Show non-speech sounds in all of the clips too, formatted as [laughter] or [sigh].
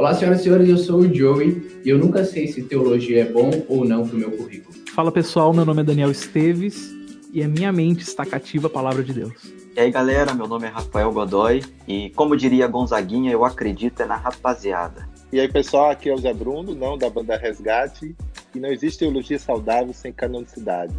Olá, senhoras e senhores, eu sou o Joey e eu nunca sei se teologia é bom ou não para o meu currículo. Fala pessoal, meu nome é Daniel Esteves e a minha mente está cativa a palavra de Deus. E aí galera, meu nome é Rafael Godoy e como diria Gonzaguinha, eu acredito é na rapaziada. E aí pessoal, aqui é o Zé Bruno, não da banda Resgate, e não existe teologia saudável sem canonicidade.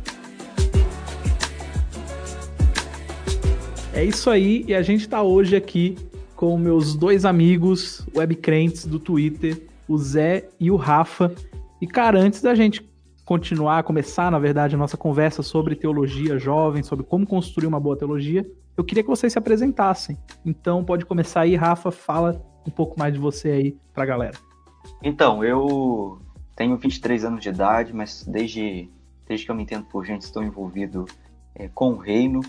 É isso aí, e a gente está hoje aqui com meus dois amigos webcrentes do Twitter, o Zé e o Rafa. E cara, antes da gente continuar, começar, na verdade, a nossa conversa sobre teologia jovem, sobre como construir uma boa teologia, eu queria que vocês se apresentassem. Então pode começar aí, Rafa, fala um pouco mais de você aí pra galera. Então, eu tenho 23 anos de idade, mas desde, desde que eu me entendo por gente, estou envolvido é, com o reino.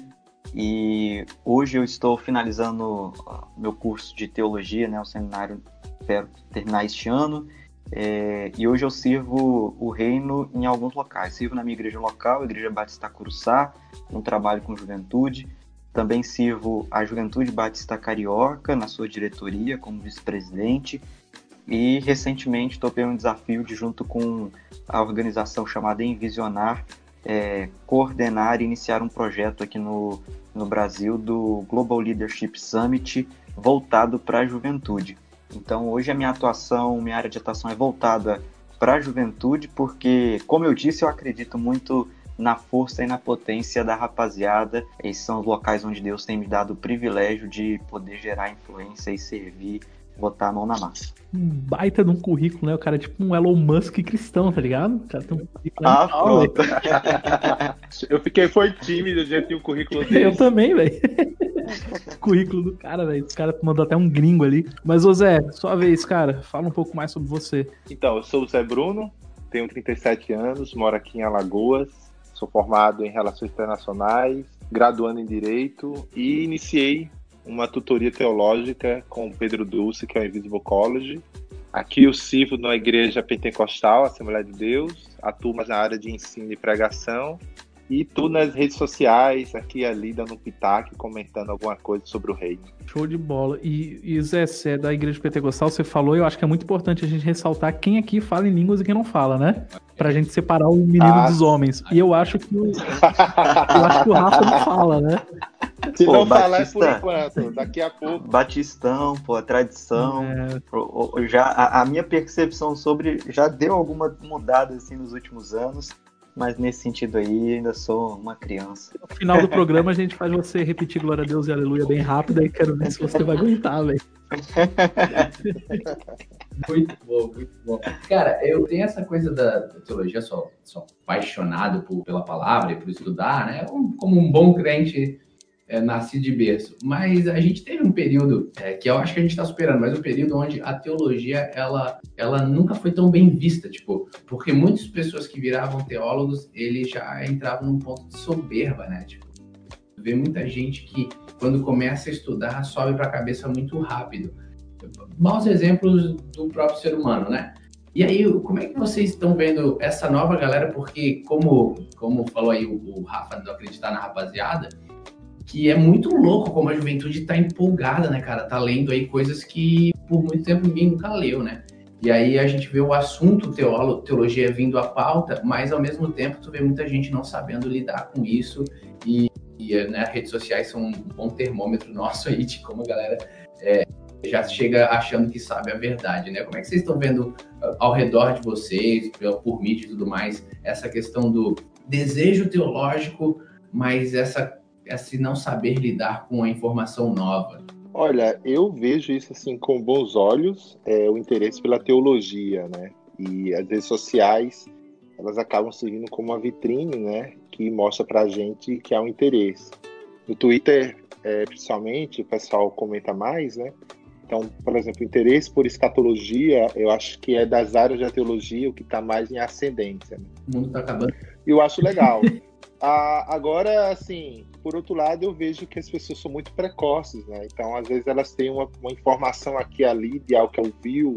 E hoje eu estou finalizando meu curso de teologia, né, o seminário, espero terminar este ano. É, e hoje eu sirvo o reino em alguns locais. Sirvo na minha igreja local, a Igreja Batista Curuçá, um trabalho com juventude. Também sirvo a Juventude Batista Carioca na sua diretoria como vice-presidente. E recentemente topei um desafio de, junto com a organização chamada Envisionar, é, coordenar e iniciar um projeto aqui no, no Brasil do Global Leadership Summit voltado para a juventude. Então, hoje a minha atuação, minha área de atuação é voltada para a juventude, porque, como eu disse, eu acredito muito na força e na potência da rapaziada. Esses são os locais onde Deus tem me dado o privilégio de poder gerar influência e servir botar a mão na massa. Um baita de um currículo, né? O cara é tipo um Elon Musk cristão, tá ligado? O cara tem um currículo ah, pronto. eu fiquei foi tímido de ter um currículo desse. [laughs] Eu também, velho. [laughs] currículo do cara, velho. Esse cara mandou até um gringo ali. Mas, ô Zé, sua vez, cara. Fala um pouco mais sobre você. Então, eu sou o Zé Bruno, tenho 37 anos, moro aqui em Alagoas, sou formado em Relações Internacionais, graduando em Direito e iniciei uma tutoria teológica com Pedro Dulce, que é o Invisible College. Aqui eu sirvo na Igreja Pentecostal, Assembleia de Deus, atuo na área de ensino e pregação e tu nas redes sociais, aqui e ali, dando um pitaco, comentando alguma coisa sobre o reino. Show de bola. E, e Zé, você é da Igreja Pentecostal, você falou, eu acho que é muito importante a gente ressaltar quem aqui fala em línguas e quem não fala, né? Pra gente separar o menino ah, dos homens. E eu acho que o, eu acho que o Rafa não fala, né? Se pô, não Batista, falar é por enquanto, daqui a pouco. Batistão, pô, a tradição. É. Já, a, a, minha percepção sobre já deu alguma mudada assim nos últimos anos, mas nesse sentido aí ainda sou uma criança. No final do programa a gente faz você repetir Glória a Deus e Aleluia bem rápido e quero ver se você vai aguentar, velho. [laughs] muito bom, muito bom. Cara, eu tenho essa coisa da teologia, sou, sou apaixonado por, pela palavra e por estudar, né? Como um bom crente é, nasci de berço. Mas a gente teve um período é, que eu acho que a gente está superando, mas um período onde a teologia ela, ela nunca foi tão bem vista, tipo, porque muitas pessoas que viravam teólogos, eles já entravam num ponto de soberba, né? Tipo, vê muita gente que quando começa a estudar sobe para a cabeça muito rápido. Maus exemplos do próprio ser humano, né? E aí, como é que vocês estão vendo essa nova galera? Porque, como, como falou aí o, o Rafa do Acreditar na Rapaziada, que é muito louco como a juventude tá empolgada, né, cara? Tá lendo aí coisas que por muito tempo ninguém nunca leu, né? E aí a gente vê o assunto teolo, teologia vindo à pauta, mas ao mesmo tempo tu vê muita gente não sabendo lidar com isso e, e né, as redes sociais são um bom termômetro [laughs] nosso aí de como a galera é, já chega achando que sabe a verdade, né? Como é que vocês estão vendo uh, ao redor de vocês, por mídia e tudo mais, essa questão do desejo teológico, mas essa esse não saber lidar com a informação nova? Olha, eu vejo isso assim com bons olhos, é, o interesse pela teologia, né? E as redes sociais, elas acabam servindo como uma vitrine, né? Que mostra pra gente que há um interesse. No Twitter, é, principalmente, o pessoal comenta mais, né? Então, por exemplo, interesse por escatologia, eu acho que é das áreas da teologia o que está mais em ascendência. Né? O mundo está acabando. E eu acho legal. [laughs] ah, agora, assim, por outro lado, eu vejo que as pessoas são muito precoces, né? Então, às vezes, elas têm uma, uma informação aqui ali de algo que ouviu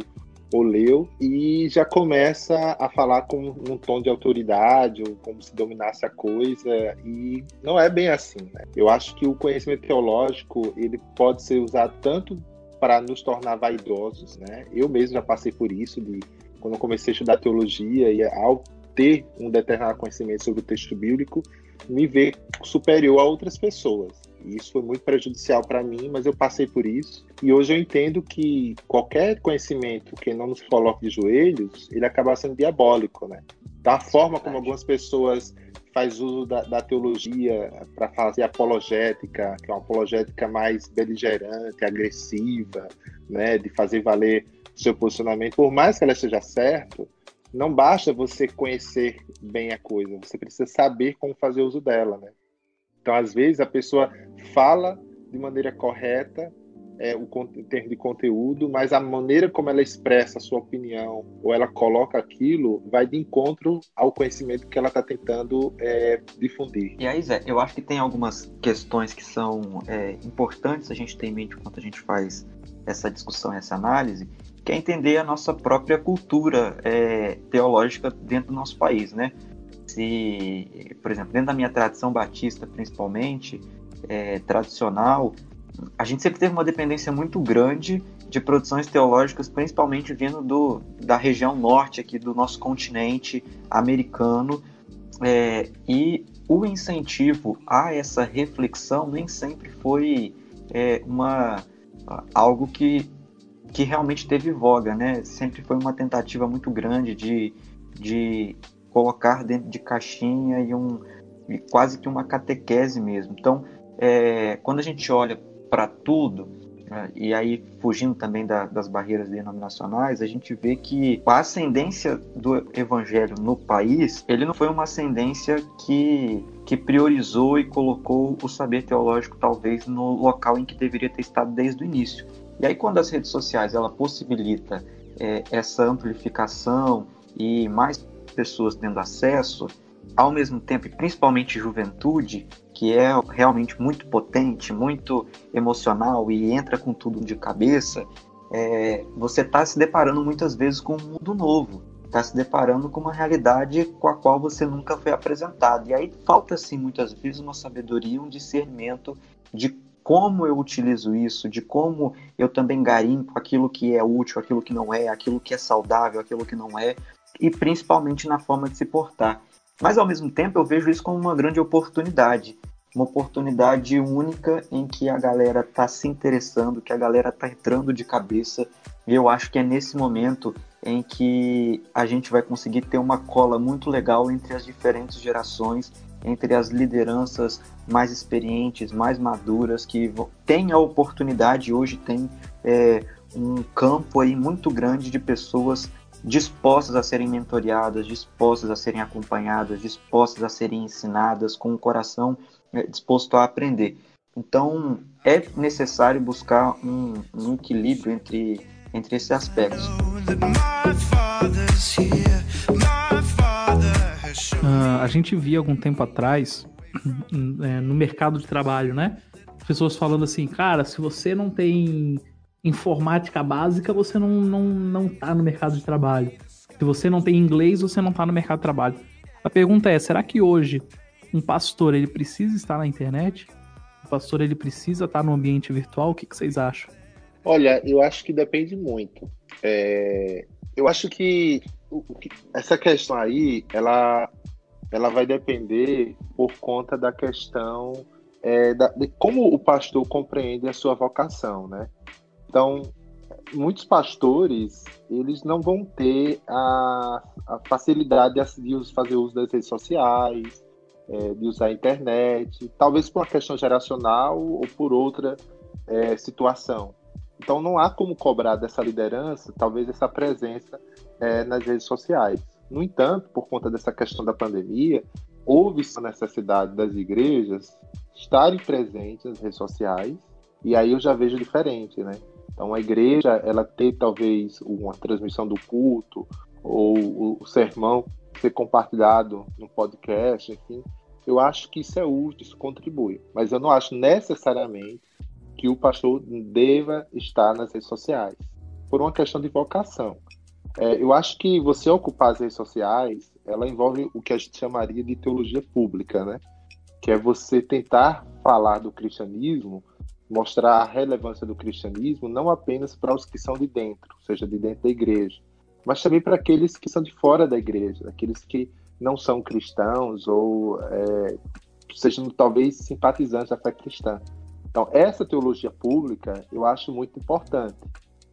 ou leu e já começa a falar com um tom de autoridade ou como se dominasse a coisa e não é bem assim. Né? Eu acho que o conhecimento teológico ele pode ser usado tanto para nos tornar vaidosos, né? Eu mesmo já passei por isso, de quando eu comecei a estudar teologia e ao ter um determinado conhecimento sobre o texto bíblico, me ver superior a outras pessoas. E isso foi muito prejudicial para mim, mas eu passei por isso. E hoje eu entendo que qualquer conhecimento que não nos coloque de joelhos, ele acaba sendo diabólico, né? Da forma como algumas pessoas faz uso da, da teologia para fazer apologética, que é uma apologética mais beligerante, agressiva, né, de fazer valer seu posicionamento, por mais que ela esteja certo, não basta você conhecer bem a coisa, você precisa saber como fazer uso dela, né? Então, às vezes a pessoa fala de maneira correta, é, o, em termos de conteúdo, mas a maneira como ela expressa a sua opinião ou ela coloca aquilo vai de encontro ao conhecimento que ela está tentando é, difundir. E aí, Zé, eu acho que tem algumas questões que são é, importantes a gente ter em mente enquanto a gente faz essa discussão, essa análise, que é entender a nossa própria cultura é, teológica dentro do nosso país, né? Se, por exemplo, dentro da minha tradição batista, principalmente, é, tradicional, a gente sempre teve uma dependência muito grande de produções teológicas, principalmente vindo do, da região norte aqui do nosso continente americano, é, e o incentivo a essa reflexão nem sempre foi é, uma algo que, que realmente teve voga, né? Sempre foi uma tentativa muito grande de, de colocar dentro de caixinha e um e quase que uma catequese mesmo. Então, é, quando a gente olha para tudo, né, e aí fugindo também da, das barreiras denominacionais, a gente vê que a ascendência do evangelho no país, ele não foi uma ascendência que, que priorizou e colocou o saber teológico talvez no local em que deveria ter estado desde o início. E aí quando as redes sociais ela possibilita é, essa amplificação e mais pessoas tendo acesso, ao mesmo tempo, e principalmente juventude, que é realmente muito potente, muito emocional e entra com tudo de cabeça, é, você está se deparando muitas vezes com um mundo novo, está se deparando com uma realidade com a qual você nunca foi apresentado. E aí falta-se muitas vezes uma sabedoria, um discernimento de como eu utilizo isso, de como eu também garimpo aquilo que é útil, aquilo que não é, aquilo que é saudável, aquilo que não é, e principalmente na forma de se portar. Mas ao mesmo tempo eu vejo isso como uma grande oportunidade, uma oportunidade única em que a galera está se interessando, que a galera está entrando de cabeça. E eu acho que é nesse momento em que a gente vai conseguir ter uma cola muito legal entre as diferentes gerações, entre as lideranças mais experientes, mais maduras, que têm a oportunidade, hoje tem é, um campo aí muito grande de pessoas dispostas a serem mentoreadas, dispostas a serem acompanhadas, dispostas a serem ensinadas, com o coração é, disposto a aprender. Então, é necessário buscar um, um equilíbrio entre, entre esses aspectos. Uh, a gente via algum tempo atrás, é, no mercado de trabalho, né? Pessoas falando assim, cara, se você não tem informática básica, você não, não, não tá no mercado de trabalho. Se você não tem inglês, você não tá no mercado de trabalho. A pergunta é, será que hoje um pastor ele precisa estar na internet? O pastor ele precisa estar no ambiente virtual? O que, que vocês acham? Olha, eu acho que depende muito. É... Eu acho que essa questão aí, ela, ela vai depender por conta da questão é, da, de como o pastor compreende a sua vocação, né? Então, muitos pastores, eles não vão ter a, a facilidade de fazer uso das redes sociais, é, de usar a internet, talvez por uma questão geracional ou por outra é, situação. Então, não há como cobrar dessa liderança, talvez, essa presença é, nas redes sociais. No entanto, por conta dessa questão da pandemia, houve a necessidade das igrejas estarem presentes nas redes sociais, e aí eu já vejo diferente, né? Então a igreja ela tem talvez uma transmissão do culto ou o sermão ser compartilhado no podcast, enfim. Eu acho que isso é útil, isso contribui. Mas eu não acho necessariamente que o pastor deva estar nas redes sociais, por uma questão de vocação. É, eu acho que você ocupar as redes sociais, ela envolve o que a gente chamaria de teologia pública, né? Que é você tentar falar do cristianismo mostrar a relevância do cristianismo não apenas para os que são de dentro, seja de dentro da igreja, mas também para aqueles que são de fora da igreja, aqueles que não são cristãos ou é, sejam talvez simpatizantes da fé cristã. Então, essa teologia pública eu acho muito importante.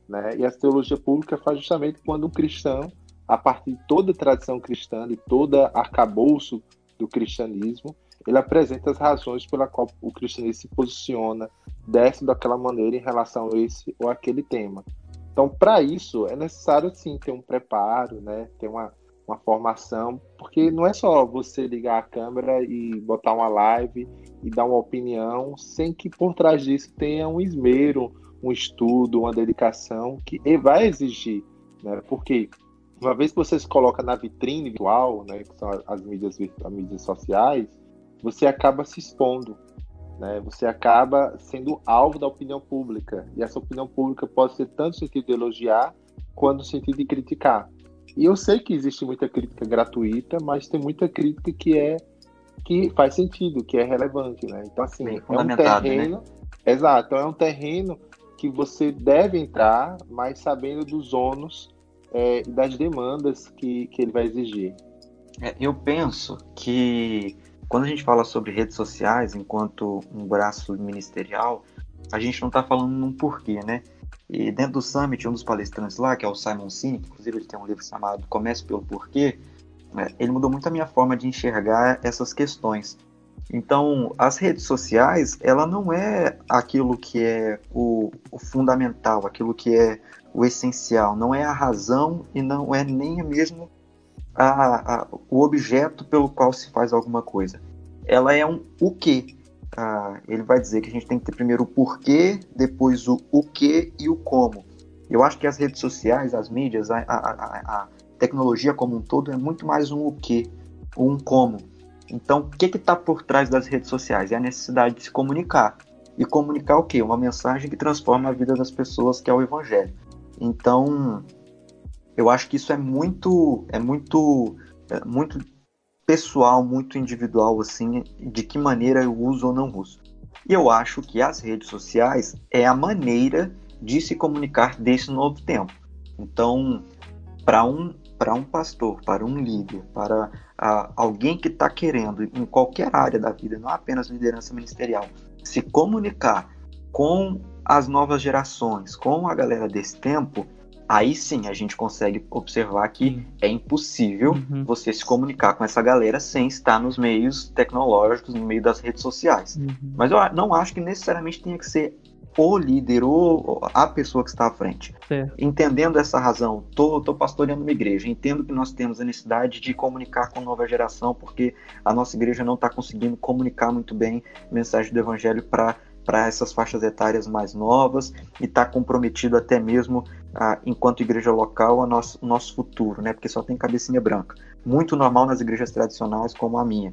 Né? E essa teologia pública faz justamente quando um cristão, a partir de toda a tradição cristã, de todo arcabouço do cristianismo, ele apresenta as razões pela qual o cristianismo se posiciona dessa daquela maneira em relação a esse ou aquele tema. Então, para isso, é necessário, sim, ter um preparo, né? ter uma, uma formação, porque não é só você ligar a câmera e botar uma live e dar uma opinião, sem que por trás disso tenha um esmero, um estudo, uma dedicação que vai exigir, né? Porque uma vez que você se coloca na vitrine virtual, né, que são as mídias, as mídias sociais, você acaba se expondo, né? Você acaba sendo alvo da opinião pública. E essa opinião pública pode ser tanto no sentido de elogiar quanto no sentido de criticar. E eu sei que existe muita crítica gratuita, mas tem muita crítica que é que faz sentido, que é relevante, né? Então assim, é um né? terreno, né? exato, então é um terreno que você deve entrar, mas sabendo dos ônus é, e das demandas que, que ele vai exigir. É, eu penso que quando a gente fala sobre redes sociais enquanto um braço ministerial, a gente não está falando num porquê, né? E dentro do Summit, um dos palestrantes lá, que é o Simon Sinek, inclusive ele tem um livro chamado Comece pelo Porquê, né? ele mudou muito a minha forma de enxergar essas questões. Então, as redes sociais, ela não é aquilo que é o, o, fundamental, aquilo que é o essencial, não é a razão e não é nem mesmo a, a, o objeto pelo qual se faz alguma coisa. Ela é um o que. Ah, ele vai dizer que a gente tem que ter primeiro o porquê, depois o o que e o como. Eu acho que as redes sociais, as mídias, a, a, tecnologia como um todo é muito mais um o que, um como. Então, o que está por trás das redes sociais? É a necessidade de se comunicar. E comunicar o quê? Uma mensagem que transforma a vida das pessoas, que é o Evangelho. Então, eu acho que isso é muito, é muito, é muito pessoal, muito individual, assim, de que maneira eu uso ou não uso. E eu acho que as redes sociais é a maneira de se comunicar desse novo tempo. Então, para um, para um pastor, para um líder, para uh, alguém que está querendo, em qualquer área da vida, não apenas liderança ministerial, se comunicar com as novas gerações, com a galera desse tempo, aí sim a gente consegue observar que é impossível uhum. você se comunicar com essa galera sem estar nos meios tecnológicos, no meio das redes sociais. Uhum. Mas eu não acho que necessariamente tenha que ser o líder ou a pessoa que está à frente. Entendendo essa razão, tô, tô pastoreando uma igreja, entendo que nós temos a necessidade de comunicar com a nova geração, porque a nossa igreja não está conseguindo comunicar muito bem a mensagem do evangelho para para essas faixas etárias mais novas e está comprometido até mesmo, ah, enquanto igreja local, o nosso, nosso futuro, né? Porque só tem cabecinha branca. Muito normal nas igrejas tradicionais como a minha.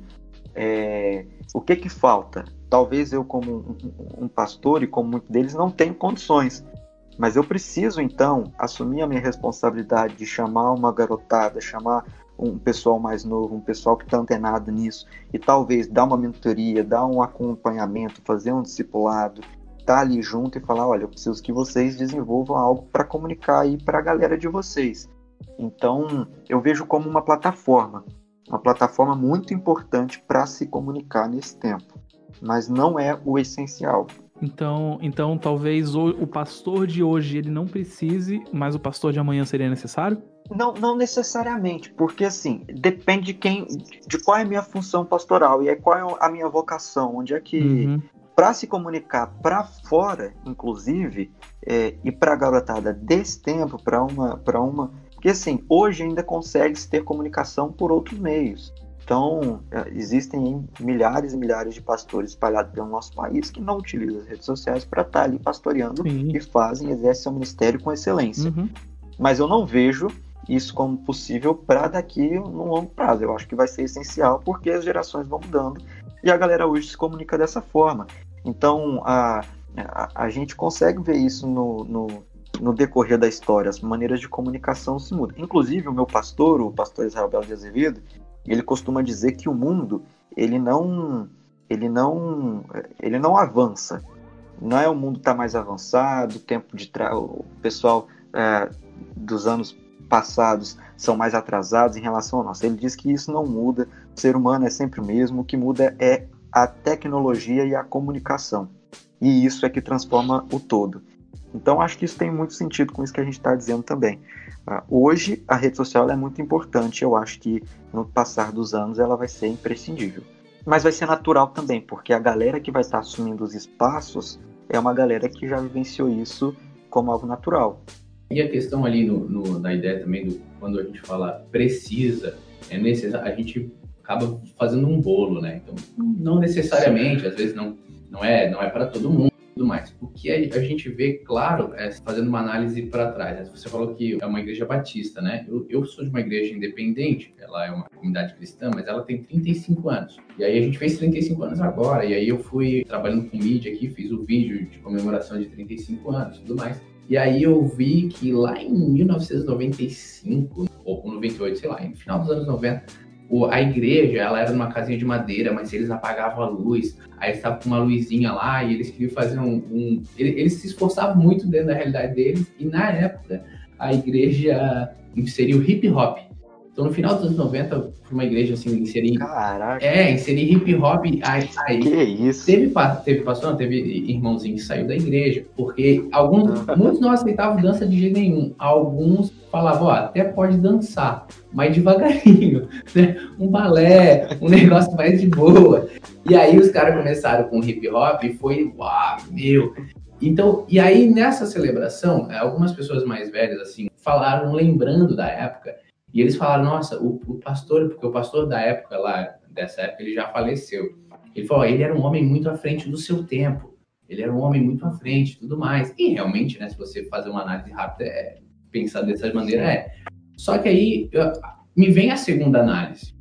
É, o que que falta? Talvez eu, como um, um pastor e como muitos deles, não tenho condições. Mas eu preciso, então, assumir a minha responsabilidade de chamar uma garotada, chamar um pessoal mais novo, um pessoal que está antenado nisso, e talvez dar uma mentoria, dar um acompanhamento, fazer um discipulado, estar tá ali junto e falar, olha, eu preciso que vocês desenvolvam algo para comunicar aí para a galera de vocês. Então, eu vejo como uma plataforma, uma plataforma muito importante para se comunicar nesse tempo, mas não é o essencial. Então, então talvez o, o pastor de hoje ele não precise, mas o pastor de amanhã seria necessário? Não, não necessariamente, porque assim, depende de quem, de qual é a minha função pastoral e aí qual é a minha vocação, onde é que uhum. para se comunicar para fora, inclusive, é, e para a garotada desse tempo, para uma, para uma, porque assim, hoje ainda consegue se ter comunicação por outros meios. Então, é, existem milhares e milhares de pastores espalhados pelo nosso país que não utilizam as redes sociais para estar tá ali pastoreando Sim. e fazem, exercem seu ministério com excelência. Uhum. Mas eu não vejo isso como possível para daqui no longo prazo. Eu acho que vai ser essencial porque as gerações vão mudando e a galera hoje se comunica dessa forma. Então a, a, a gente consegue ver isso no, no, no, decorrer da história, as maneiras de comunicação se mudam. Inclusive o meu pastor, o pastor Israel Belo de Azevedo, ele costuma dizer que o mundo ele não ele não ele não avança, não é o mundo está mais avançado, o tempo de tra... o pessoal é, dos anos passados são mais atrasados em relação ao nosso. Ele diz que isso não muda, o ser humano é sempre o mesmo, o que muda é a tecnologia e a comunicação. E isso é que transforma o todo. Então, acho que isso tem muito sentido com isso que a gente está dizendo também. Uh, hoje, a rede social é muito importante. Eu acho que no passar dos anos ela vai ser imprescindível. Mas vai ser natural também, porque a galera que vai estar assumindo os espaços é uma galera que já vivenciou isso como algo natural. E a questão ali no, no, na ideia também do quando a gente fala precisa, é necessário, a gente acaba fazendo um bolo, né? Então, não necessariamente, às vezes não, não é, não é para todo mundo tudo mais. O que a, gente vê, claro, é fazendo uma análise para trás. Né? Você falou que é uma igreja batista, né? Eu, eu, sou de uma igreja independente, ela é uma comunidade cristã, mas ela tem 35 anos. E aí a gente fez 35 anos agora, e aí eu fui trabalhando com mídia aqui, fiz o vídeo de comemoração de 35 anos e tudo mais. E aí eu vi que lá em 1995, ou 98, sei lá, no final dos anos 90, a igreja, ela era numa casinha de madeira, mas eles apagavam a luz, aí estava com uma luzinha lá e eles queriam fazer um, um... Eles se esforçavam muito dentro da realidade deles e na época a igreja inseriu hip hop. Então no final dos anos 90, foi uma igreja assim, inserir... Caraca! É, inserir hip hop, aí... aí que isso? Teve, teve pastor, teve irmãozinho que saiu da igreja, porque alguns, muitos não aceitavam dança de jeito nenhum, alguns falavam, ó, até pode dançar, mas devagarinho, [laughs] né? Um balé, um negócio mais de boa. E aí os caras começaram com hip hop e foi, uau, meu. Então, e aí nessa celebração, algumas pessoas mais velhas, assim, falaram, lembrando da época, e eles falaram, nossa, o, o pastor, porque o pastor da época lá, dessa época, ele já faleceu. Ele falou, ele era um homem muito à frente do seu tempo. Ele era um homem muito à frente tudo mais. E realmente, né, se você fazer uma análise rápida, é, pensar dessa maneira, é. Só que aí eu, me vem a segunda análise.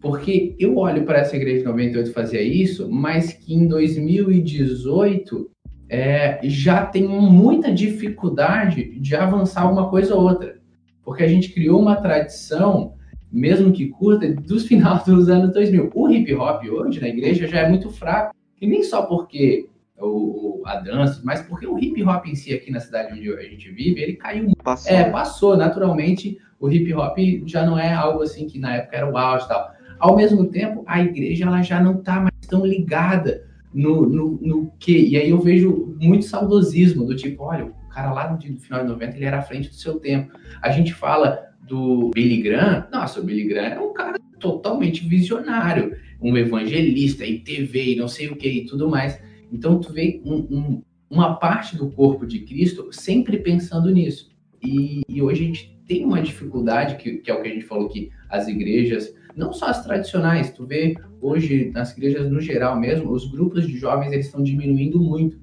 Porque eu olho para essa igreja de 98 fazer isso, mas que em 2018 é, já tem muita dificuldade de avançar uma coisa ou outra. Porque a gente criou uma tradição, mesmo que curta, dos [laughs] finais dos anos 2000. O hip hop hoje na igreja já é muito fraco. E nem só porque o, a dança, mas porque o hip hop em si aqui na cidade onde a gente vive, ele caiu. Passou. É, passou. Naturalmente, o hip hop já não é algo assim que na época era o auge e tal. Ao mesmo tempo, a igreja ela já não está mais tão ligada no, no, no que. E aí eu vejo muito saudosismo, do tipo, olha, cara lá no final de 90 ele era à frente do seu tempo. A gente fala do Billy Graham, nossa, o Billy Graham é um cara totalmente visionário, um evangelista e TV e não sei o que e tudo mais. Então, tu vê um, um, uma parte do corpo de Cristo sempre pensando nisso. E, e hoje a gente tem uma dificuldade, que, que, é o que a gente falou que as igrejas, não só as tradicionais, tu vê hoje nas igrejas no geral mesmo, os grupos de jovens eles estão diminuindo muito.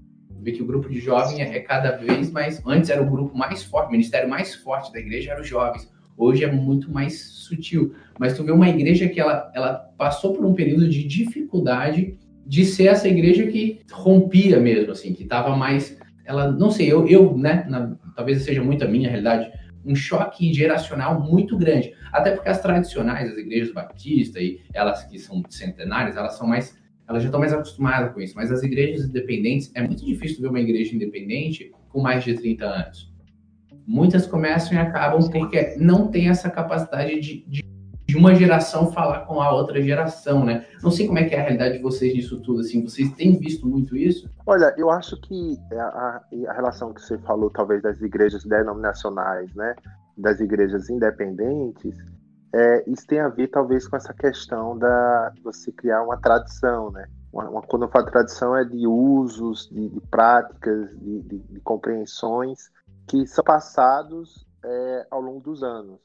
Vê que o grupo de jovem é, cada vez mais. Antes era o grupo mais forte, o ministério mais forte da igreja era os jovens. Hoje é muito mais sutil. Mas tu vê uma igreja que ela, ela passou por um período de dificuldade de ser essa igreja que rompia mesmo, assim, que estava mais, ela, não sei, eu, eu né, na, talvez seja muito a minha realidade, um choque geracional muito grande, até porque as tradicionais, as igrejas batistas e elas que são centenárias, elas são mais, elas já estão mais acostumadas com isso, mas as igrejas independentes, é muito difícil ver uma igreja independente com mais de 30 anos. Muitas começam e acabam porque não tem essa capacidade de, de de uma geração falar com a outra geração, né? Não sei como é que é a realidade de vocês nisso tudo, assim, vocês têm visto muito isso? Olha, eu acho que a, a relação que você falou, talvez, das igrejas denominacionais, né, das igrejas independentes, é, isso tem a ver, talvez, com essa questão da você criar uma tradição, né? Uma, uma, quando eu falo tradição, é de usos, de, de práticas, de, de, de, compreensões que são passados é, ao longo dos anos.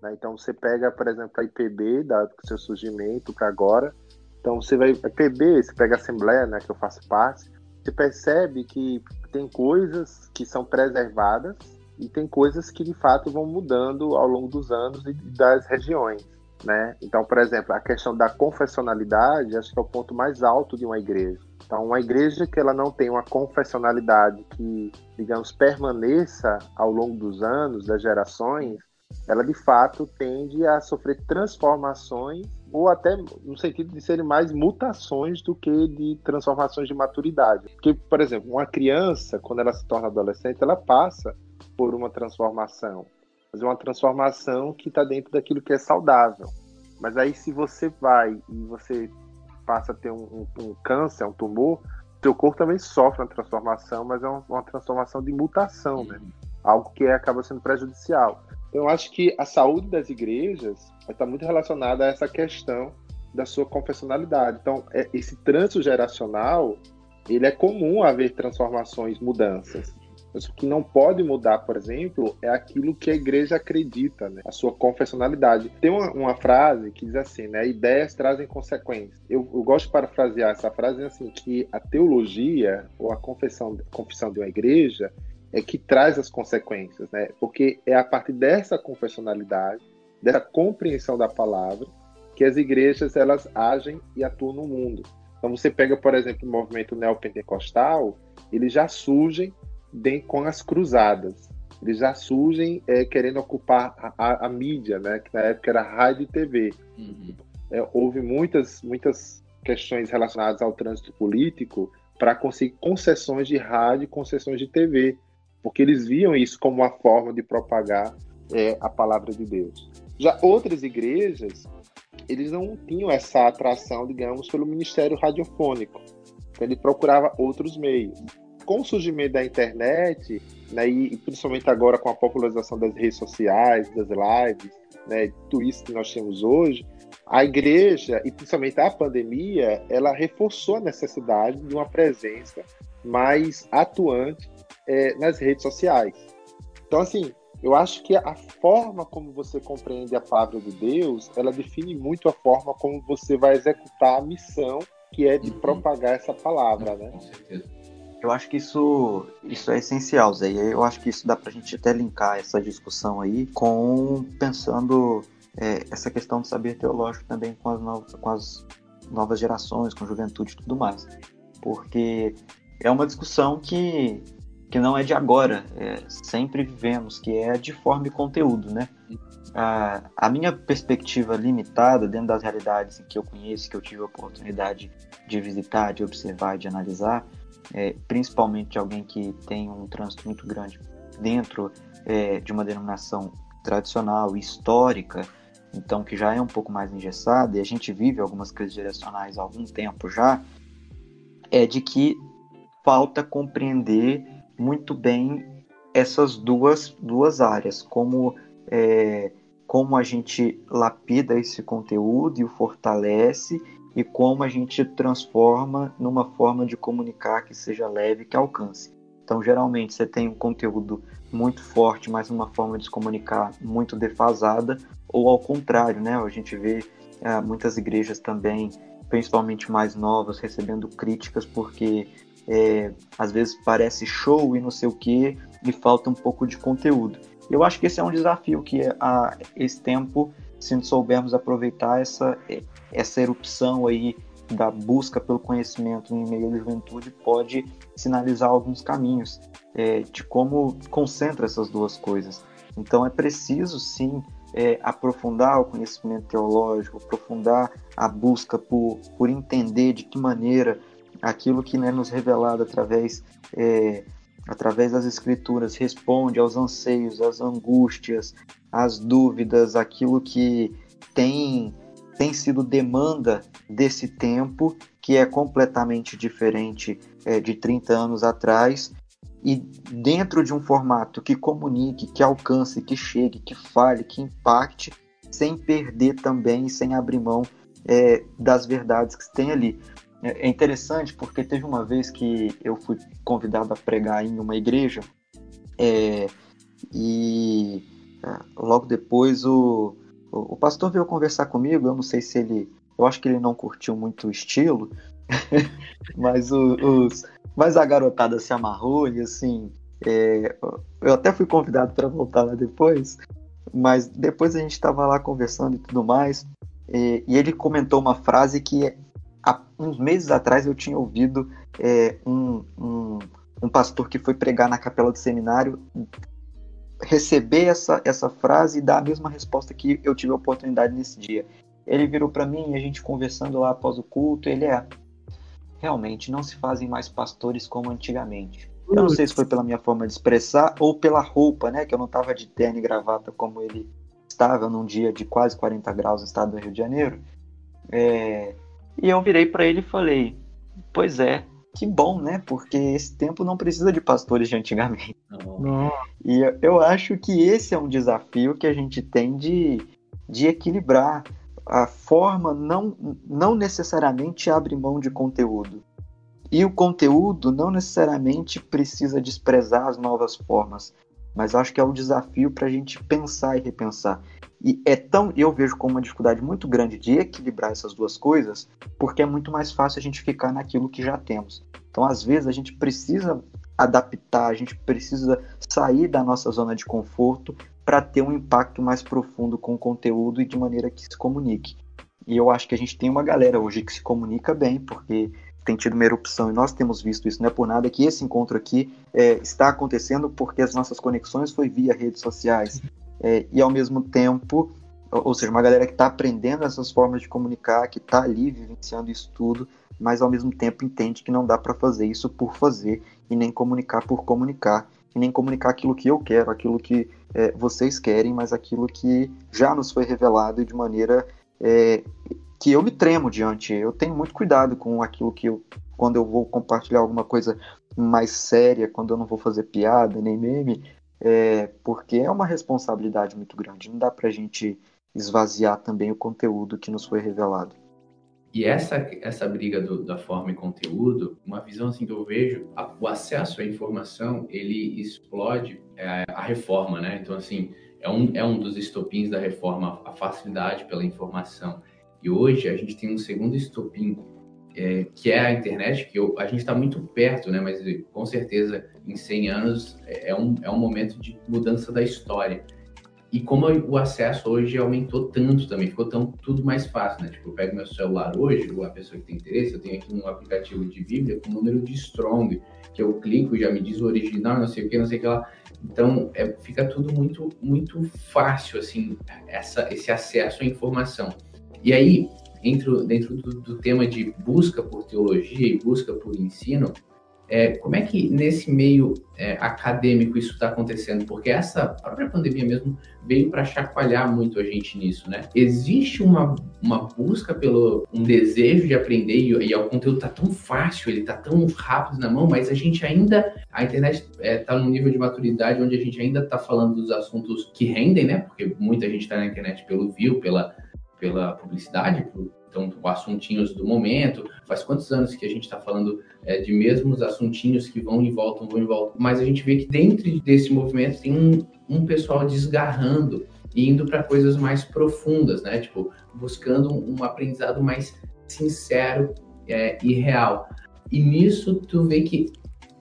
Né? Então você pega, por exemplo, a IPB, o seu surgimento para agora. Então você vai. A IPB, você pega a Assembleia, né, que eu faço parte, você percebe que tem coisas que são preservadas e tem coisas que de fato vão mudando ao longo dos anos e das regiões. Né? Então, por exemplo, a questão da confessionalidade, acho que é o ponto mais alto de uma igreja. Então, uma igreja que ela não tem uma confessionalidade que, digamos, permaneça ao longo dos anos, das gerações, ela de fato tende a sofrer transformações ou até no sentido de serem mais mutações do que de transformações de maturidade. Porque, por exemplo, uma criança, quando ela se torna adolescente, ela passa por uma transformação, mas é uma transformação que está dentro daquilo que é saudável. Mas aí, se você vai e você passa a ter um, um, um câncer, um tumor, seu corpo também sofre uma transformação, mas é uma, uma transformação de mutação, né? Algo que acaba sendo prejudicial. Então, eu acho que a saúde das igrejas está muito relacionada a essa questão da sua confessionalidade. Então, é, esse trânsito geracional, ele é comum haver transformações, mudanças. Mas o que não pode mudar, por exemplo, é aquilo que a igreja acredita, né? a sua confessionalidade. Tem uma, uma, frase que diz assim, né? ideias trazem consequências. Eu, eu, gosto de parafrasear essa frase assim, que a teologia ou a confissão, confissão de uma igreja é que traz as consequências, né? porque é a partir dessa confessionalidade, dessa compreensão da palavra, que as igrejas elas agem e atuam no mundo. Então você pega, por exemplo, o movimento neopentecostal, eles já surgem com as cruzadas. Eles já surgem é, querendo ocupar a, a, a, mídia, né? que na época era rádio e TV. Uhum. É, houve muitas, muitas questões relacionadas ao trânsito político para conseguir concessões de rádio e concessões de TV, porque eles viam isso como uma forma de propagar é, a palavra de Deus. Já outras igrejas, eles não tinham essa atração, digamos, pelo ministério radiofônico. Então, ele procurava outros meios com o surgimento da internet, né, e principalmente agora com a popularização das redes sociais, das lives, né, tudo isso que nós temos hoje, a igreja, e principalmente a pandemia, ela reforçou a necessidade de uma presença mais atuante é, nas redes sociais. Então, assim, eu acho que a forma como você compreende a palavra de Deus, ela define muito a forma como você vai executar a missão que é de uhum. propagar essa palavra, né? Com certeza. Eu acho que isso, isso é essencial, Zé. E eu acho que isso dá pra gente até linkar essa discussão aí com pensando é, essa questão do saber teológico também com as, novas, com as novas gerações, com a juventude e tudo mais. Porque é uma discussão que, que não é de agora, é, sempre vivemos, que é de forma e conteúdo, né? A, a minha perspectiva limitada dentro das realidades que eu conheço, que eu tive a oportunidade de visitar, de observar, de analisar, é, principalmente alguém que tem um trânsito muito grande dentro é, de uma denominação tradicional, histórica, então que já é um pouco mais engessada, e a gente vive algumas crises direcionais há algum tempo já, é de que falta compreender muito bem essas duas, duas áreas, como, é, como a gente lapida esse conteúdo e o fortalece e como a gente transforma numa forma de comunicar que seja leve, que alcance. Então, geralmente, você tem um conteúdo muito forte, mas uma forma de se comunicar muito defasada, ou ao contrário, né? A gente vê é, muitas igrejas também, principalmente mais novas, recebendo críticas porque é, às vezes parece show e não sei o que, e falta um pouco de conteúdo. Eu acho que esse é um desafio que a, esse tempo, se soubermos aproveitar essa, essa erupção aí da busca pelo conhecimento em meio da juventude pode sinalizar alguns caminhos é, de como concentra essas duas coisas. Então é preciso sim é, aprofundar o conhecimento teológico, aprofundar a busca por, por entender de que maneira aquilo que é nos revelado através é, através das escrituras responde aos anseios, às angústias, às dúvidas, aquilo que tem tem sido demanda desse tempo, que é completamente diferente é, de 30 anos atrás, e dentro de um formato que comunique, que alcance, que chegue, que fale, que impacte, sem perder também sem abrir mão é, das verdades que tem ali. É, é interessante porque teve uma vez que eu fui convidado a pregar em uma igreja é, e logo depois o, o, pastor veio conversar comigo, eu não sei se ele. Eu acho que ele não curtiu muito o estilo, [laughs] mas o, os. Mas a garotada se amarrou e assim. É, eu até fui convidado para voltar lá depois, mas depois a gente estava lá conversando e tudo mais, e, e, ele comentou uma frase que há uns meses atrás eu tinha ouvido é, um, um, um pastor que foi pregar na capela do seminário receber essa, essa frase e dar a mesma resposta que eu tive a oportunidade nesse dia. ele virou para mim, a gente conversando lá após o culto, ele é. Realmente, não se fazem mais pastores como antigamente. Eu não sei se foi pela minha forma de expressar ou pela roupa, né? Que eu não tava de terno e gravata como ele estava num dia de quase 40 graus no estado do Rio de Janeiro. É... E eu virei para ele e falei: Pois é, que bom, né? Porque esse tempo não precisa de pastores de antigamente. Não. E eu- eu acho que esse é um desafio que a gente tem de, de equilibrar. A forma não, não necessariamente abre mão de conteúdo. E o conteúdo não necessariamente precisa desprezar as novas formas. Mas acho que é um desafio para a gente pensar e repensar. E é tão, eu vejo como uma dificuldade muito grande de equilibrar essas duas coisas, porque é muito mais fácil a gente ficar naquilo que já temos. Então, às vezes, a gente precisa adaptar, a gente precisa sair da nossa zona de conforto para ter um impacto mais profundo com o conteúdo e de maneira que se comunique. E eu acho que a gente tem uma galera hoje que se comunica bem, porque tem tido uma erupção e nós temos visto isso. Não é por nada que esse encontro aqui é, está acontecendo porque as nossas conexões foi via redes sociais. É, e ao mesmo tempo, ou seja, uma galera que está aprendendo essas formas de comunicar, que está ali vivenciando isso tudo, mas ao mesmo tempo entende que não dá para fazer isso por fazer e nem comunicar por comunicar e nem comunicar aquilo que eu quero, aquilo que é, vocês querem, mas aquilo que já nos foi revelado de maneira é, que eu me tremo diante. Eu tenho muito cuidado com aquilo que eu, quando eu vou compartilhar alguma coisa mais séria, quando eu não vou fazer piada nem meme, é, porque é uma responsabilidade muito grande. Não dá pra gente esvaziar também o conteúdo que nos foi revelado. E essa, essa briga do- da forma e conteúdo, uma visão assim que eu vejo, a- o acesso à informação, ele explode é, a reforma, né? Então, assim, é um, é um dos estopins da reforma, a facilidade pela informação. E hoje a gente tem um segundo estopim, é, que é a internet, que eu- a gente está muito perto, né? Mas com certeza em 100 anos é é um, é um momento de mudança da história. E como o acesso hoje aumentou tanto também, ficou tão, tudo mais fácil, né? Tipo, eu pego meu celular hoje, a pessoa que tem interesse, eu tenho aqui um aplicativo de Bíblia com o número de Strong, que eu clico já me diz o original, não sei o que, não sei o que lá. Então, é, fica tudo muito, muito fácil, assim, essa, esse acesso à informação. E aí, dentro, dentro do, do tema de busca por teologia e busca por ensino, é, como é que nesse meio é, acadêmico isso está acontecendo? Porque essa própria pandemia mesmo veio para chacoalhar muito a gente nisso, né? Existe uma, uma busca pelo um desejo de aprender e, e o conteúdo tá tão fácil, ele tá tão rápido na mão, mas a gente ainda a internet está num nível de maturidade onde a gente ainda está falando dos assuntos que rendem, né? Porque muita gente está na internet pelo view, pela pela publicidade, por- então assuntinhos do momento. Faz quantos anos que a gente está falando é, de mesmos assuntinhos que vão e voltam, vão e voltam. Mas a gente vê que dentro desse movimento tem um, um pessoal desgarrando e indo para coisas mais profundas, né? Tipo, buscando um aprendizado mais sincero é, e real. E nisso tu vê que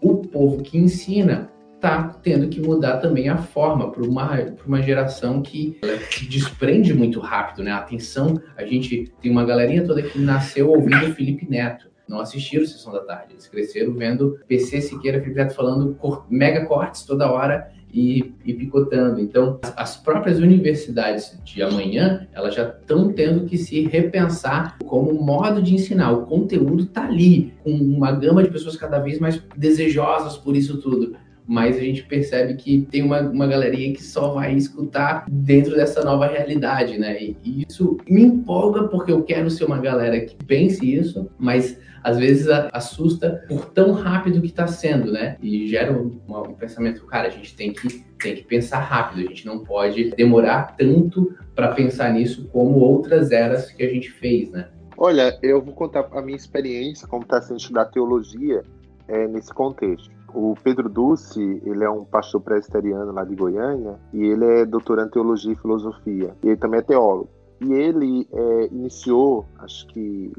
o povo que ensina tá tendo que mudar também a forma para uma, uma geração que se desprende muito rápido, né? Atenção, a gente tem uma galerinha toda que nasceu ouvindo Felipe Neto não assistiram Sessão da Tarde. Eles cresceram vendo PC Siqueira Felipe Neto falando cor- mega cortes toda hora e, e picotando. Então, as- as próprias universidades de amanhã, elas já estão tendo que se repensar como modo de ensinar. O conteúdo está ali, com uma gama de pessoas cada vez mais desejosas por isso tudo. Mas a gente percebe que tem uma, uma galerinha que só vai escutar dentro dessa nova realidade, né? E, isso me empolga porque eu quero ser uma galera que pense isso, mas às vezes assusta por tão rápido que está sendo, né? E gera um, um pensamento, cara, a gente tem que, tem que pensar rápido, a gente não pode demorar tanto para pensar nisso como outras eras que a gente fez, né? Olha, eu vou contar a minha experiência como está sendo estudar teologia é, nesse contexto. O Pedro Dulce, ele é um pastor presbiteriano lá de Goiânia e ele é doutorando em teologia e filosofia. E ele também é teólogo. E ele é, iniciou, acho que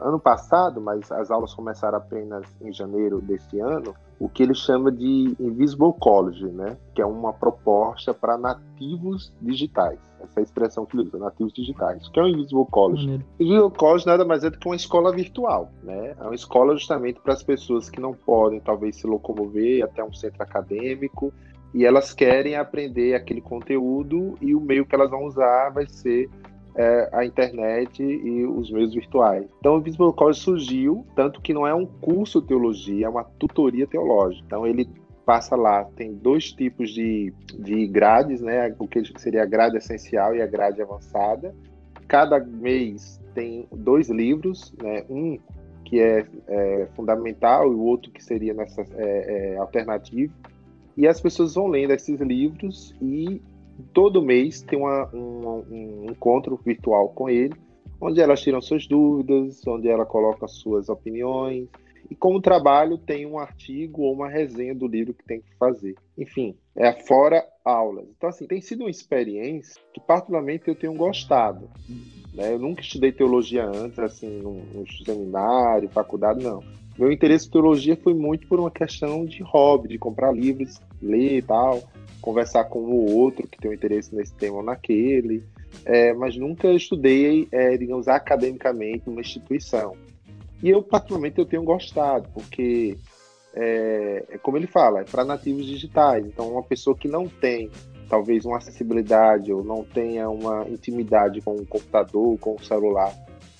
ano passado, mas as aulas começaram apenas em janeiro deste ano, o que ele chama de Invisible College, né? Que é uma proposta para nativos digitais. Essa é a expressão que ele usa, nativos digitais. O que é o Invisible College? Digital College nada mais é do que uma escola virtual, né? É uma escola justamente para as pessoas que não podem, talvez, se locomover até um centro acadêmico e elas querem aprender aquele conteúdo e o meio que elas vão usar vai ser é, a internet e os meios virtuais. Então o Visible College surgiu, tanto que não é um curso de teologia, é uma tutoria teológica. Então ele passa lá, tem dois tipos de, de grades, né? O que seria a grade essencial e a grade avançada. Cada mês tem dois livros, né? Um que é, é fundamental e o outro que seria nessa é, é, alternativo. E as pessoas vão lendo esses livros e todo mês tem uma, um, um encontro virtual com ele, onde elas tiram suas dúvidas, onde ela coloca suas opiniões, e como trabalho tem um artigo ou uma resenha do livro que tem que fazer. Enfim, é fora aulas. Então, assim, tem sido uma experiência que particularmente eu tenho gostado. Né? Eu nunca estudei teologia antes, assim, num, num seminário, faculdade, não. Meu interesse em teologia foi muito por uma questão de hobby, de comprar livros, ler e tal, conversar com ou outro que tem um interesse nesse tema ou naquele, é, mas nunca estudei, é, digamos, academicamente numa instituição. E eu, particularmente, eu tenho gostado, porque, é, é como ele fala, é para nativos digitais. Então, uma pessoa que não tem, talvez, uma acessibilidade ou não tenha uma intimidade com o computador, com o celular,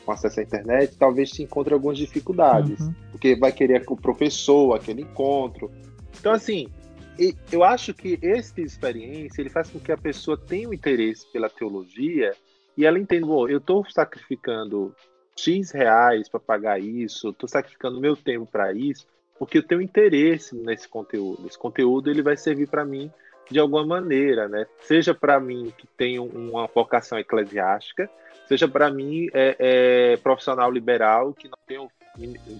com acesso à internet, talvez se encontre algumas dificuldades, uhum. porque vai querer o professor, aquele encontro. Então, assim, eu acho que essa experiência ele faz com que a pessoa tenha um interesse pela teologia e ela entenda, bom, eu estou sacrificando X reais para pagar isso, estou sacrificando meu tempo para isso, porque eu tenho interesse nesse conteúdo. Esse conteúdo ele vai servir para mim de alguma maneira, né? Seja para mim que tenho uma vocação eclesiástica, seja para mim é, é, profissional liberal que não tenho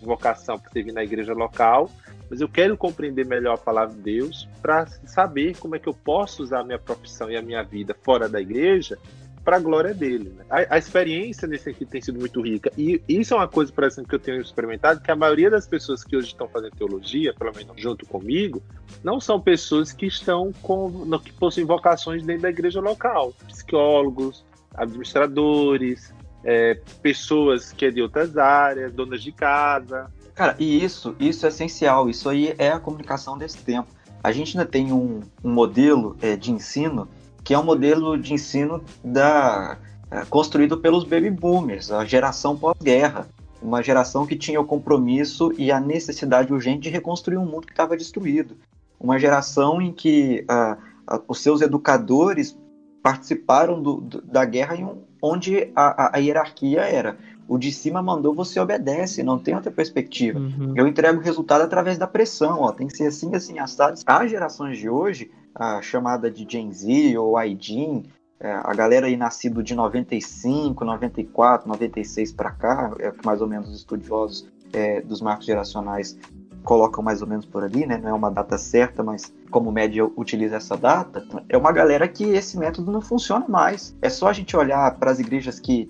vocação para servir na igreja local, mas eu quero compreender melhor a palavra de Deus para saber como é que eu posso usar a minha profissão e a minha vida fora da igreja para a glória dele. Né? A, a, experiência nesse aqui tem sido muito rica. E isso é uma coisa, por exemplo, que eu tenho experimentado, que a maioria das pessoas que hoje estão fazendo teologia, pelo menos junto comigo, não são pessoas que estão com, que possuem vocações dentro da igreja local. Psicólogos, administradores, é, pessoas que é de outras áreas, donas de casa. Cara, e isso, isso é essencial. Isso aí é a comunicação desse tempo. A gente ainda tem um, um modelo é, de ensino que é um modelo de ensino da, é, construído pelos baby boomers, a geração pós-guerra, uma geração que tinha o compromisso e a necessidade urgente de reconstruir um mundo que estava destruído, uma geração em que uh, uh, os seus educadores participaram do, do, da guerra em um, onde a, a, a, hierarquia era o de cima mandou, você obedece, não tem outra perspectiva. Uhum. Eu entrego o resultado através da pressão, ó, tem que ser assim, assim, assado. As gerações de hoje a chamada de Gen Z ou Aidin, é, a galera aí nascido de 95, 94, 96 para cá, é que mais ou menos os estudiosos é, dos marcos geracionais colocam mais ou menos por ali, né? Não é uma data certa, mas como média utiliza essa data, é uma galera que esse método não funciona mais. É só a gente olhar para as igrejas que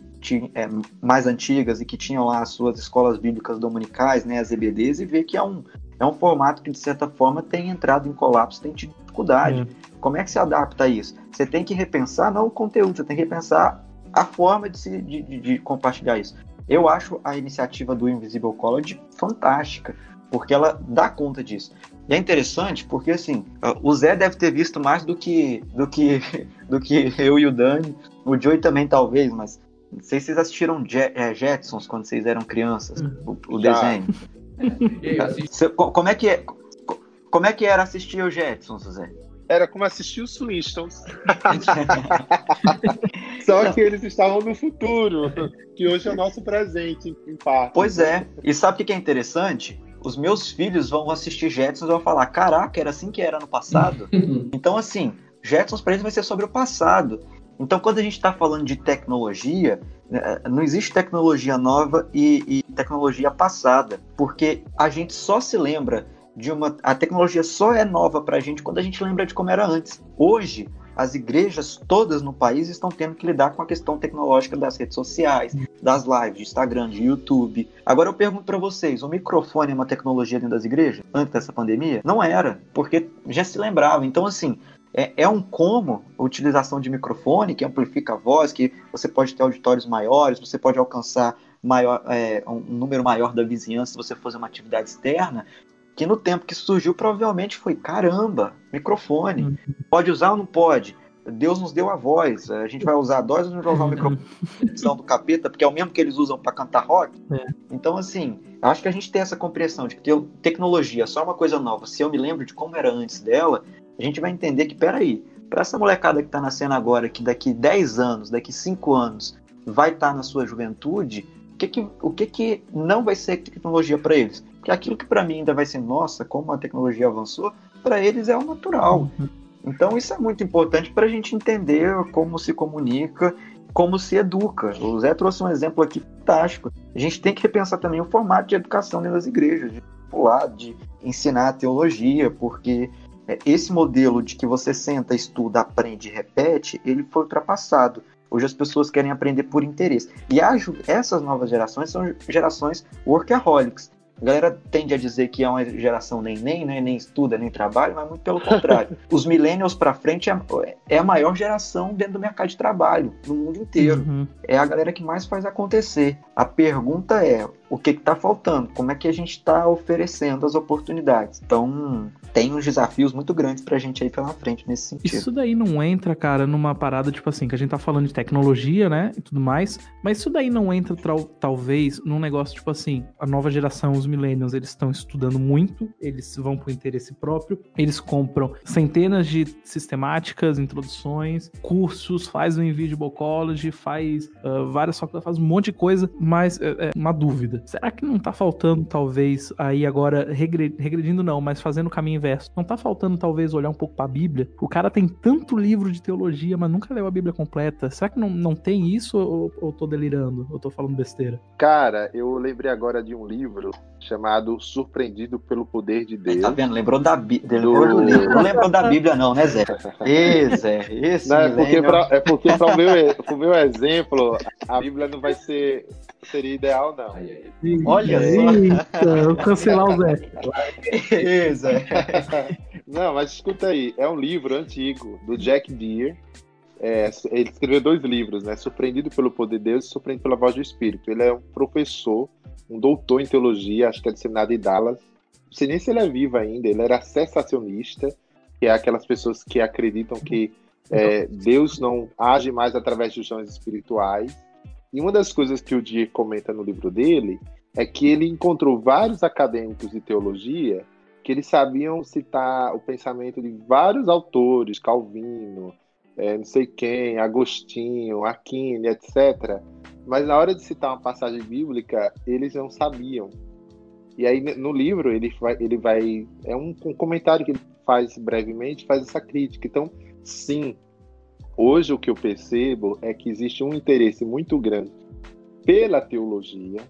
é, mais antigas e que tinham lá as suas escolas bíblicas dominicais, né, as EBDs, e ver que é um, é um formato que, de certa forma, tem entrado em colapso, tem tido dificuldade. É. Como é que se adapta a isso? Você tem que repensar não o conteúdo, você tem que repensar a forma de, se, de, de, de compartilhar isso. Eu acho a iniciativa do Invisible College fantástica, porque ela dá conta disso. E é interessante porque, assim, o Zé deve ter visto mais do que, do que, [laughs] do que eu e o Dani, o Joey também talvez, mas não sei se vocês assistiram é, Jetsons quando vocês eram crianças, o, o desenho. É. como é que é? Como é que era assistir o Jetsons, Zé? Era como assistir os Flintstones. [laughs] Só que eles estavam no futuro, que hoje é o nosso presente, em parte. Pois é. E sabe o que é interessante? Os meus filhos vão assistir Jetsons e vão falar: caraca, era assim que era no passado? [laughs] então, assim, Jetsons para eles vai ser sobre o passado. Então, quando a gente está falando de tecnologia, né, não existe tecnologia nova e, e, tecnologia passada, porque a gente só se lembra de uma. A tecnologia só é nova para a gente quando a gente lembra de como era antes. Hoje, as igrejas todas no país estão tendo que lidar com a questão tecnológica das redes sociais, das lives de Instagram, de YouTube. Agora eu pergunto para vocês: o microfone é uma tecnologia dentro das igrejas antes dessa pandemia? Não era, porque já se lembrava. Então, assim, é, é, um como a utilização de microfone que amplifica a voz, que você pode ter auditórios maiores, você pode alcançar maior, é, um número maior da vizinhança se você fazer uma atividade externa, que no tempo que surgiu provavelmente foi caramba, microfone. Pode usar ou não pode? Deus nos deu a voz. A gente vai usar a voz ou a gente vai usar o microfone do capeta, porque é o mesmo que eles usam para cantar rock. É. Então, assim, acho que a gente tem essa compreensão de que tecnologia é só uma coisa nova. Se eu me lembro de como era antes dela, a gente vai entender que, peraí, para essa molecada que está nascendo agora, que daqui 10 anos, daqui 5 anos, vai estar tá na sua juventude, o que, que, o que, que não vai ser tecnologia para eles? Porque aquilo que para mim ainda vai ser, nossa, como a tecnologia avançou, para eles é o natural. Uhum. Então isso é muito importante para a gente entender como se comunica, como se educa. O Zé trouxe um exemplo aqui fantástico. A gente tem que repensar também o formato de educação dentro das igrejas, de pular, de ensinar a teologia, porque é, esse modelo de que você senta, estuda, aprende e repete, ele foi ultrapassado. Hoje as pessoas querem aprender por interesse. E essas novas gerações são gerações workaholics. A galera tende a dizer que é uma geração nem nem, né? Nem estuda, nem trabalha, mas muito pelo contrário. [laughs] Os millennials para frente é, é, a maior geração dentro do mercado de trabalho, no mundo inteiro. Uhum. É a galera que mais faz acontecer. A pergunta é: o que está faltando? Como é que a gente está oferecendo as oportunidades? Então, tem uns desafios muito grandes pra gente aí pela frente nesse sentido. Isso daí não entra, cara, numa parada tipo assim, que a gente tá falando de tecnologia, né, e tudo mais, mas isso daí não entra talvez num negócio tipo assim, a nova geração, os millennials, eles estão estudando muito, eles vão pro interesse próprio, eles compram centenas de sistemáticas, introduções, cursos, faz o Invisible College, faz uh, várias faculdades, faz um monte de coisa, mas é, é uma dúvida. Será que não tá faltando talvez aí agora regredindo não, mas fazendo o caminho inverso. Não tá faltando, talvez, olhar um pouco pra Bíblia? O cara tem tanto livro de teologia, mas nunca leu a Bíblia completa. Será que não, não tem isso ou, ou tô delirando? Ou tô falando besteira? Cara, eu lembrei agora de um livro chamado Surpreendido pelo Poder de Deus. Tá vendo? Lembrou da Bíblia. Do... Não lembrou da Bíblia, não, né, Zé? Ê, Zé, esse não, é, porque pra, é porque para o meu, pro meu exemplo, a Bíblia não vai ser seria ideal, não. Olha só. Eita, vou cancelar o Zé. Ê, Zé. [laughs] Não, mas escuta aí, é um livro antigo do Jack Deere. É, ele escreveu dois livros, né? Surpreendido pelo Poder de Deus e Surpreendido pela Voz do Espírito. Ele é um professor, um doutor em teologia, acho que é de Senado em Dallas. Não sei nem se ele é vivo ainda. Ele era cessacionista, que é aquelas pessoas que acreditam que é, Deus não age mais através dos dons espirituais. E uma das coisas que o Dier comenta no livro dele é que ele encontrou vários acadêmicos de teologia que eles sabiam citar o pensamento de vários autores, Calvino, é, não sei quem, Agostinho, Aquino, etc. Mas na hora de citar uma passagem bíblica, eles não sabiam. E aí no livro ele vai, ele vai é um, um comentário que ele faz brevemente, faz essa crítica. Então, sim, hoje o que eu percebo é que existe um interesse muito grande pela teologia,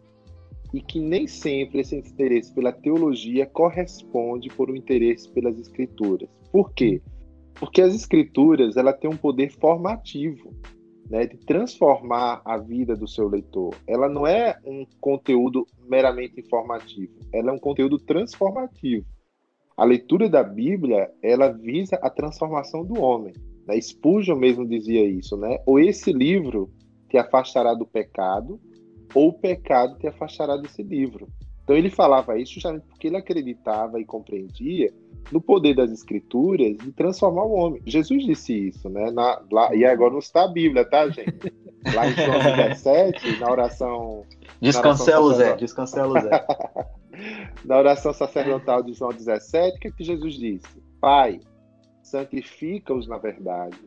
e que nem sempre esse interesse pela teologia corresponde por um interesse pelas escrituras. Por quê? Porque as escrituras ela tem um poder formativo, né, de transformar a vida do seu leitor. Ela não é um conteúdo meramente informativo, ela é um conteúdo transformativo. A leitura da Bíblia ela visa a transformação do homem. Né? Spurgeon mesmo dizia isso, né? Ou esse livro te afastará do pecado, ou o pecado te afastará desse livro. Então ele falava isso justamente porque ele acreditava e compreendia no poder das escrituras de transformar o homem. Jesus disse isso, né? Na, lá, e agora não está a Bíblia, tá, gente? Lá em João [laughs] 17, na oração. Descancela o Zé, descancela o Zé. na oração sacerdotal de João 17, o que, é que Jesus disse? Pai, santifica-os na verdade.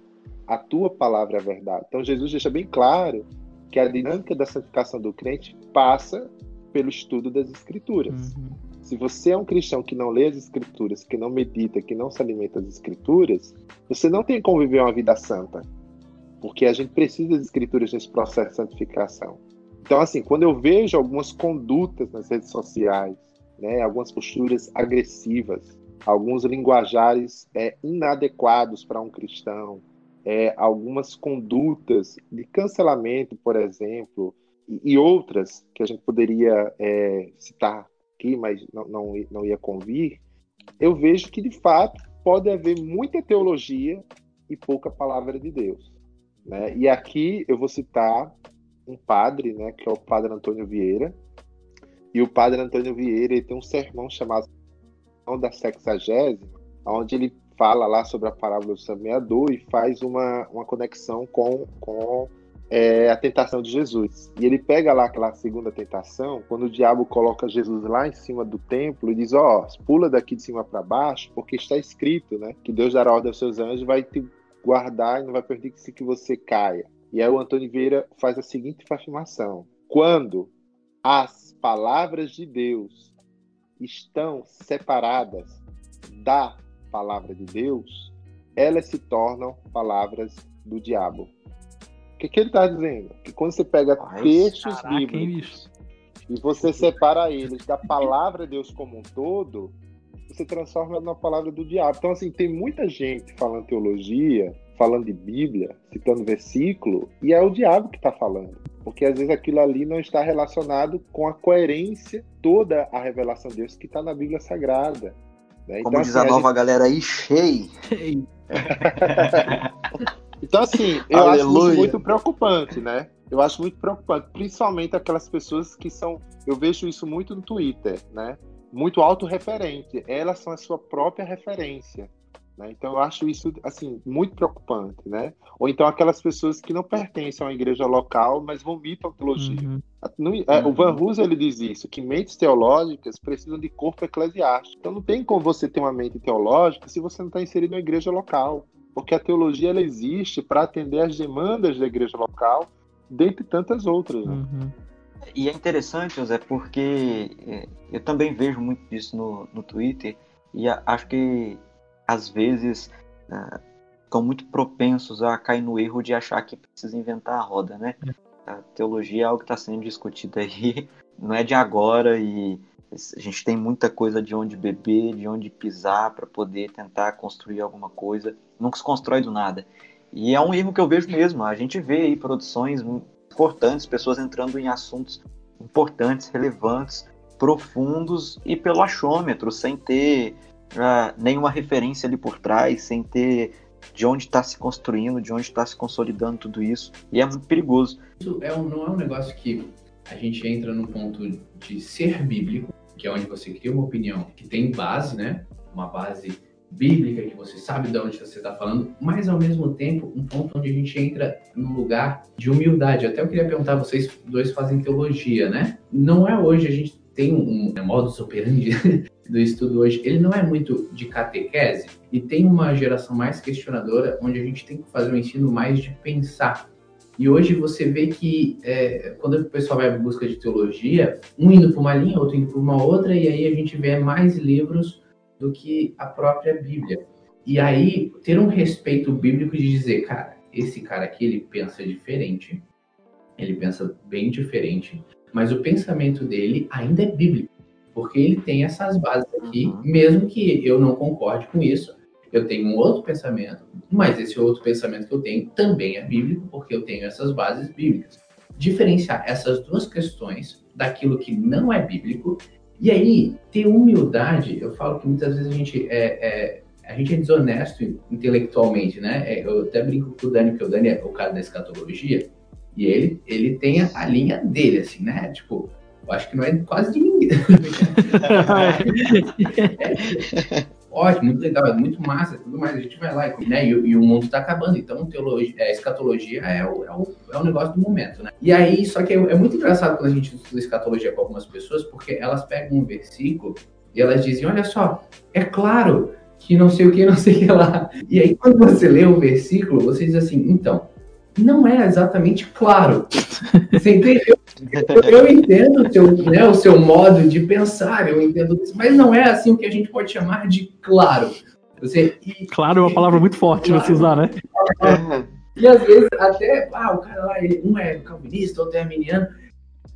A tua palavra é a verdade. Então Jesus deixa bem claro que a dinâmica da santificação do crente passa pelo estudo das escrituras. Uhum. Se você é um cristão que não lê as escrituras, que não medita, que não se alimenta das escrituras, você não tem como viver uma vida santa. Porque a gente precisa das escrituras nesse processo de santificação. Então, assim, quando eu vejo algumas condutas nas redes sociais, né, algumas posturas agressivas, alguns linguajares é, inadequados para um cristão, é, algumas condutas de cancelamento, por exemplo, e, e outras que a gente poderia é, citar aqui, mas não, não, não ia convir, eu vejo que de fato pode haver muita teologia e pouca palavra de Deus. Né? E aqui eu vou citar um padre, né, que é o padre Antônio Vieira, e o padre Antônio Vieira ele tem um sermão chamado da Sexagésima, onde ele fala lá sobre a parábola do semeador e faz uma, uma conexão com, com é, a tentação de Jesus. E ele pega lá aquela segunda tentação, quando o diabo coloca Jesus lá em cima do templo e diz: Ó, oh, pula daqui de cima para baixo, porque está escrito, né? Que Deus dará ordem aos seus anjos, vai te guardar e não vai permitir que você caia. E aí o Antônio Vieira faz a seguinte afirmação: quando as palavras de Deus estão separadas da palavra de Deus, elas se tornam palavras do diabo. O que, que ele está dizendo? Que quando você pega Ai, textos caraca, bíblicos e você separa eles da palavra de Deus como um todo, você transforma na palavra do diabo. Então, assim, tem muita gente falando teologia, falando de Bíblia, citando versículo, e é o diabo que está falando. Porque às vezes aquilo ali não está relacionado com a coerência toda a revelação de Deus que está na Bíblia Sagrada. Né? Como então, diz assim, a nova a gente... galera aí, cheio. [laughs] então, assim, eu Aleluia. acho muito preocupante, né? Eu acho muito preocupante, principalmente aquelas pessoas que são. Eu vejo isso muito no Twitter, né? Muito autorreferente. Elas são a sua própria referência. Né? Então eu acho isso assim muito preocupante, né? Ou então aquelas pessoas que não pertencem a uma igreja local, mas vomitam teologia. Uhum. No, é, uhum. O Van Hus ele diz isso, que mentes teológicas precisam de corpo eclesiástico. Então não tem como você ter uma mente teológica se você não está inserido na igreja local, porque a teologia ela existe para atender às demandas da igreja local, dentre tantas outras. Né? Uhum. E é interessante, José, porque é, eu também vejo muito disso no, no Twitter e acho que às vezes uh, estão muito propensos a cair no erro de achar que precisa inventar a roda, né? É. A teologia é algo que está sendo discutido aí, [laughs] não é de agora e a gente tem muita coisa de onde beber, de onde pisar para poder tentar construir alguma coisa. Nunca se constrói do nada. E é um erro que eu vejo mesmo. A gente vê aí produções importantes, pessoas entrando em assuntos importantes, relevantes, profundos e pelo achômetro, sem ter uh, nenhuma referência ali por trás, sem ter de onde está se construindo, de onde está se consolidando tudo isso. E é muito perigoso. Isso é um, não é um negócio que a gente entra no ponto de ser bíblico, que é onde você cria uma opinião que tem base, né? Uma base bíblica, que você sabe de onde você está falando, mas ao mesmo tempo um ponto onde a gente entra num lugar de humildade. Até eu queria perguntar, vocês dois fazem teologia, né? Não é hoje a gente tem um, um modus operandi [laughs] do estudo hoje, ele não é muito de catequese e tem uma geração mais questionadora, onde a gente tem que fazer um ensino mais de pensar. E hoje você vê que é, quando o pessoal vai em busca de teologia, um indo para uma linha, outro indo para uma outra, e aí a gente vê mais livros do que a própria Bíblia. E aí ter um respeito bíblico de dizer, cara, esse cara aqui ele pensa diferente, ele pensa bem diferente, mas o pensamento dele ainda é bíblico porque ele tem essas bases aqui, uhum. mesmo que eu não concorde com isso, eu tenho um outro pensamento, mas esse outro pensamento que eu tenho também é bíblico, porque eu tenho essas bases bíblicas. Diferenciar essas duas questões daquilo que não é bíblico, e aí ter humildade, eu falo que muitas vezes a gente é, é a gente é desonesto intelectualmente, né? É, eu até brinco com o Dani, que o Dani é o cara da escatologia, e ele, ele tem a, a linha dele, assim, né? Tipo, eu acho que não é quase de ninguém. [laughs] [laughs] [laughs] Ótimo, muito legal, é muito massa, tudo mais. A gente vai lá né, e, e o mundo está acabando. Então, teologia, é, escatologia é o, é, o, é o negócio do momento, né? E aí, só que é, é muito engraçado quando a gente estuda escatologia com algumas pessoas, porque elas pegam um versículo e elas dizem: olha só, é claro que não sei o que, não sei o que lá. E aí, quando você lê o versículo, você diz assim: então, não é exatamente claro. Você entendeu? Eu, eu entendo o seu, né, o seu modo de pensar, eu entendo isso, mas não é assim o que a gente pode chamar de claro. Você, e, claro é uma palavra muito forte claro, você usar, né? E às vezes até, ah, o cara lá, ele, um é calvinista, outro é arminiano.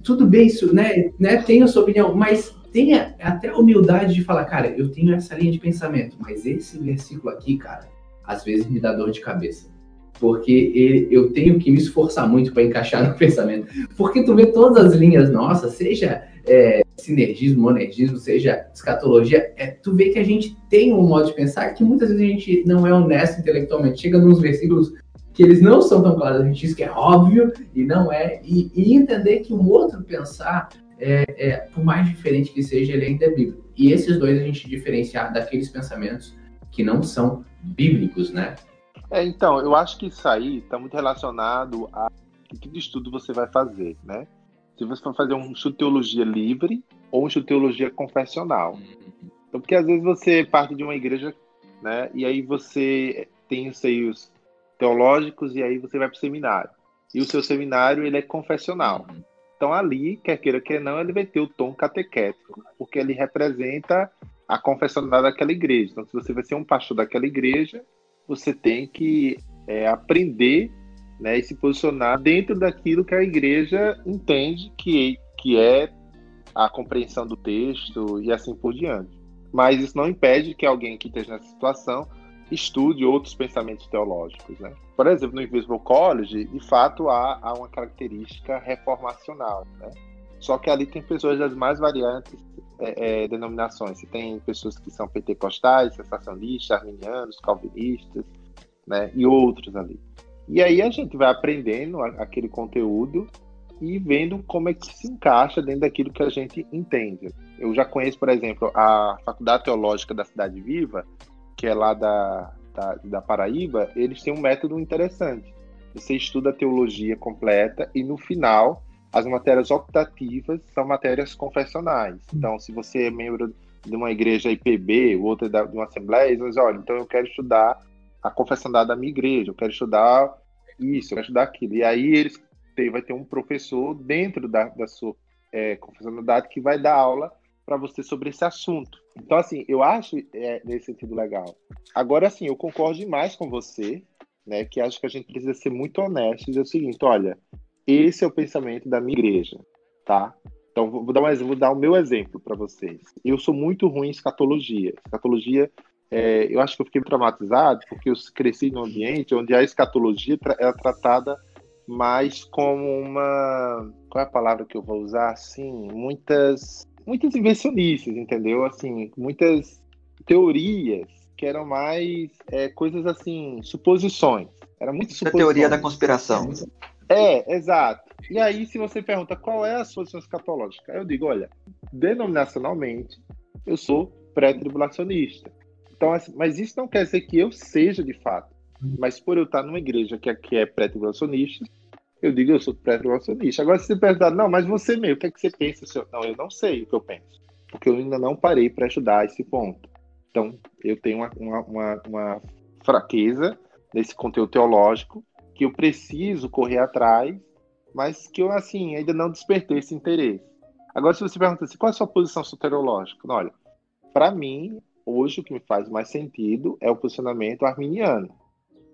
Tudo bem, isso, né, né? Tem a sua opinião, mas tenha até a humildade de falar, cara, eu tenho essa linha de pensamento, mas esse versículo aqui, cara, às vezes me dá dor de cabeça porque eu tenho que me esforçar muito para encaixar no [laughs] pensamento. Porque tu vê todas as linhas nossas, seja é, sinergismo, monergismo, seja escatologia, é, tu vê que a gente tem um modo de pensar que muitas vezes a gente não é honesto intelectualmente. Chega nos versículos que eles não são tão claros, a gente diz que é óbvio e não é, e, e entender que um outro pensar, é, é, por mais diferente que seja, ele ainda é bíblico. E esses dois a gente diferenciar daqueles pensamentos que não são bíblicos, né? É, então, eu acho que isso aí está muito relacionado a que tipo estudo você vai fazer, né? Se você for fazer um estudo de teologia livre ou um estudo de teologia confessional. Então, porque às vezes você parte de uma igreja, né? E aí você tem os seios teológicos e aí você vai para o seminário. E o seu seminário, ele é confessional. Então ali, quer queira, quer não, ele vai ter o tom catequético, porque ele representa a confessionalidade daquela igreja. Então, se você vai ser um pastor daquela igreja, você tem que é, aprender né, e se posicionar dentro daquilo que a igreja entende que, que é a compreensão do texto e assim por diante. Mas isso não impede que alguém que esteja nessa situação estude outros pensamentos teológicos. Né? Por exemplo, no Invisible College, de fato, há, há uma característica reformacional. Né? Só que ali tem pessoas das mais variantes é, é, denominações. Você tem pessoas que são pentecostais, sensacionistas, arminianos, calvinistas, né? e outros ali. E aí a gente vai aprendendo aquele conteúdo e vendo como é que se encaixa dentro daquilo que a gente entende. Eu já conheço, por exemplo, a Faculdade Teológica da Cidade Viva, que é lá da, da, da Paraíba, eles têm um método interessante. Você estuda a teologia completa e no final as matérias optativas são matérias confessionais. Então, se você é membro de uma igreja IPB, outra de uma assembleia, você diz, olha, então eu quero estudar a confessionalidade da minha igreja, eu quero estudar isso, eu quero estudar aquilo. E aí eles tem, vai ter um professor dentro da, da sua é, confessionalidade que vai dar aula para você sobre esse assunto. Então, assim, eu acho é, nesse sentido legal. Agora, assim, eu concordo demais com você, né, que acho que a gente precisa ser muito honesto e dizer o seguinte, olha, esse é o pensamento da minha igreja, tá? Então, vou dar, mais, vou dar o meu exemplo para vocês. Eu sou muito ruim em escatologia. Escatologia, é, eu acho que eu fiquei traumatizado porque eu cresci num ambiente onde a escatologia era é tratada mais como uma. Qual é a palavra que eu vou usar? Assim, muitas. Muitas invencionistas, entendeu? Assim, muitas teorias que eram mais é, coisas assim, suposições. Era muito suposições. A teoria da conspiração. É, exato. E aí, se você pergunta qual é a posição escatológica, eu digo, olha, denominacionalmente, eu sou pré-tribulacionista. Então, assim, mas isso não quer dizer que eu seja de fato. Mas por eu estar numa igreja que aqui é pré-tribulacionista, eu digo eu sou pré-tribulacionista. Agora, se você perguntar, não, mas você mesmo, o que, é que você pensa? Senhor? Não, eu não sei o que eu penso. Porque eu ainda não parei para estudar esse ponto. Então, eu tenho uma, uma, uma, uma fraqueza nesse conteúdo teológico que eu preciso correr atrás, mas que eu, assim, ainda não despertei esse interesse. Agora, se você pergunta assim, qual é a sua posição soteriológica? Olha, para mim, hoje o que me faz mais sentido é o posicionamento arminiano.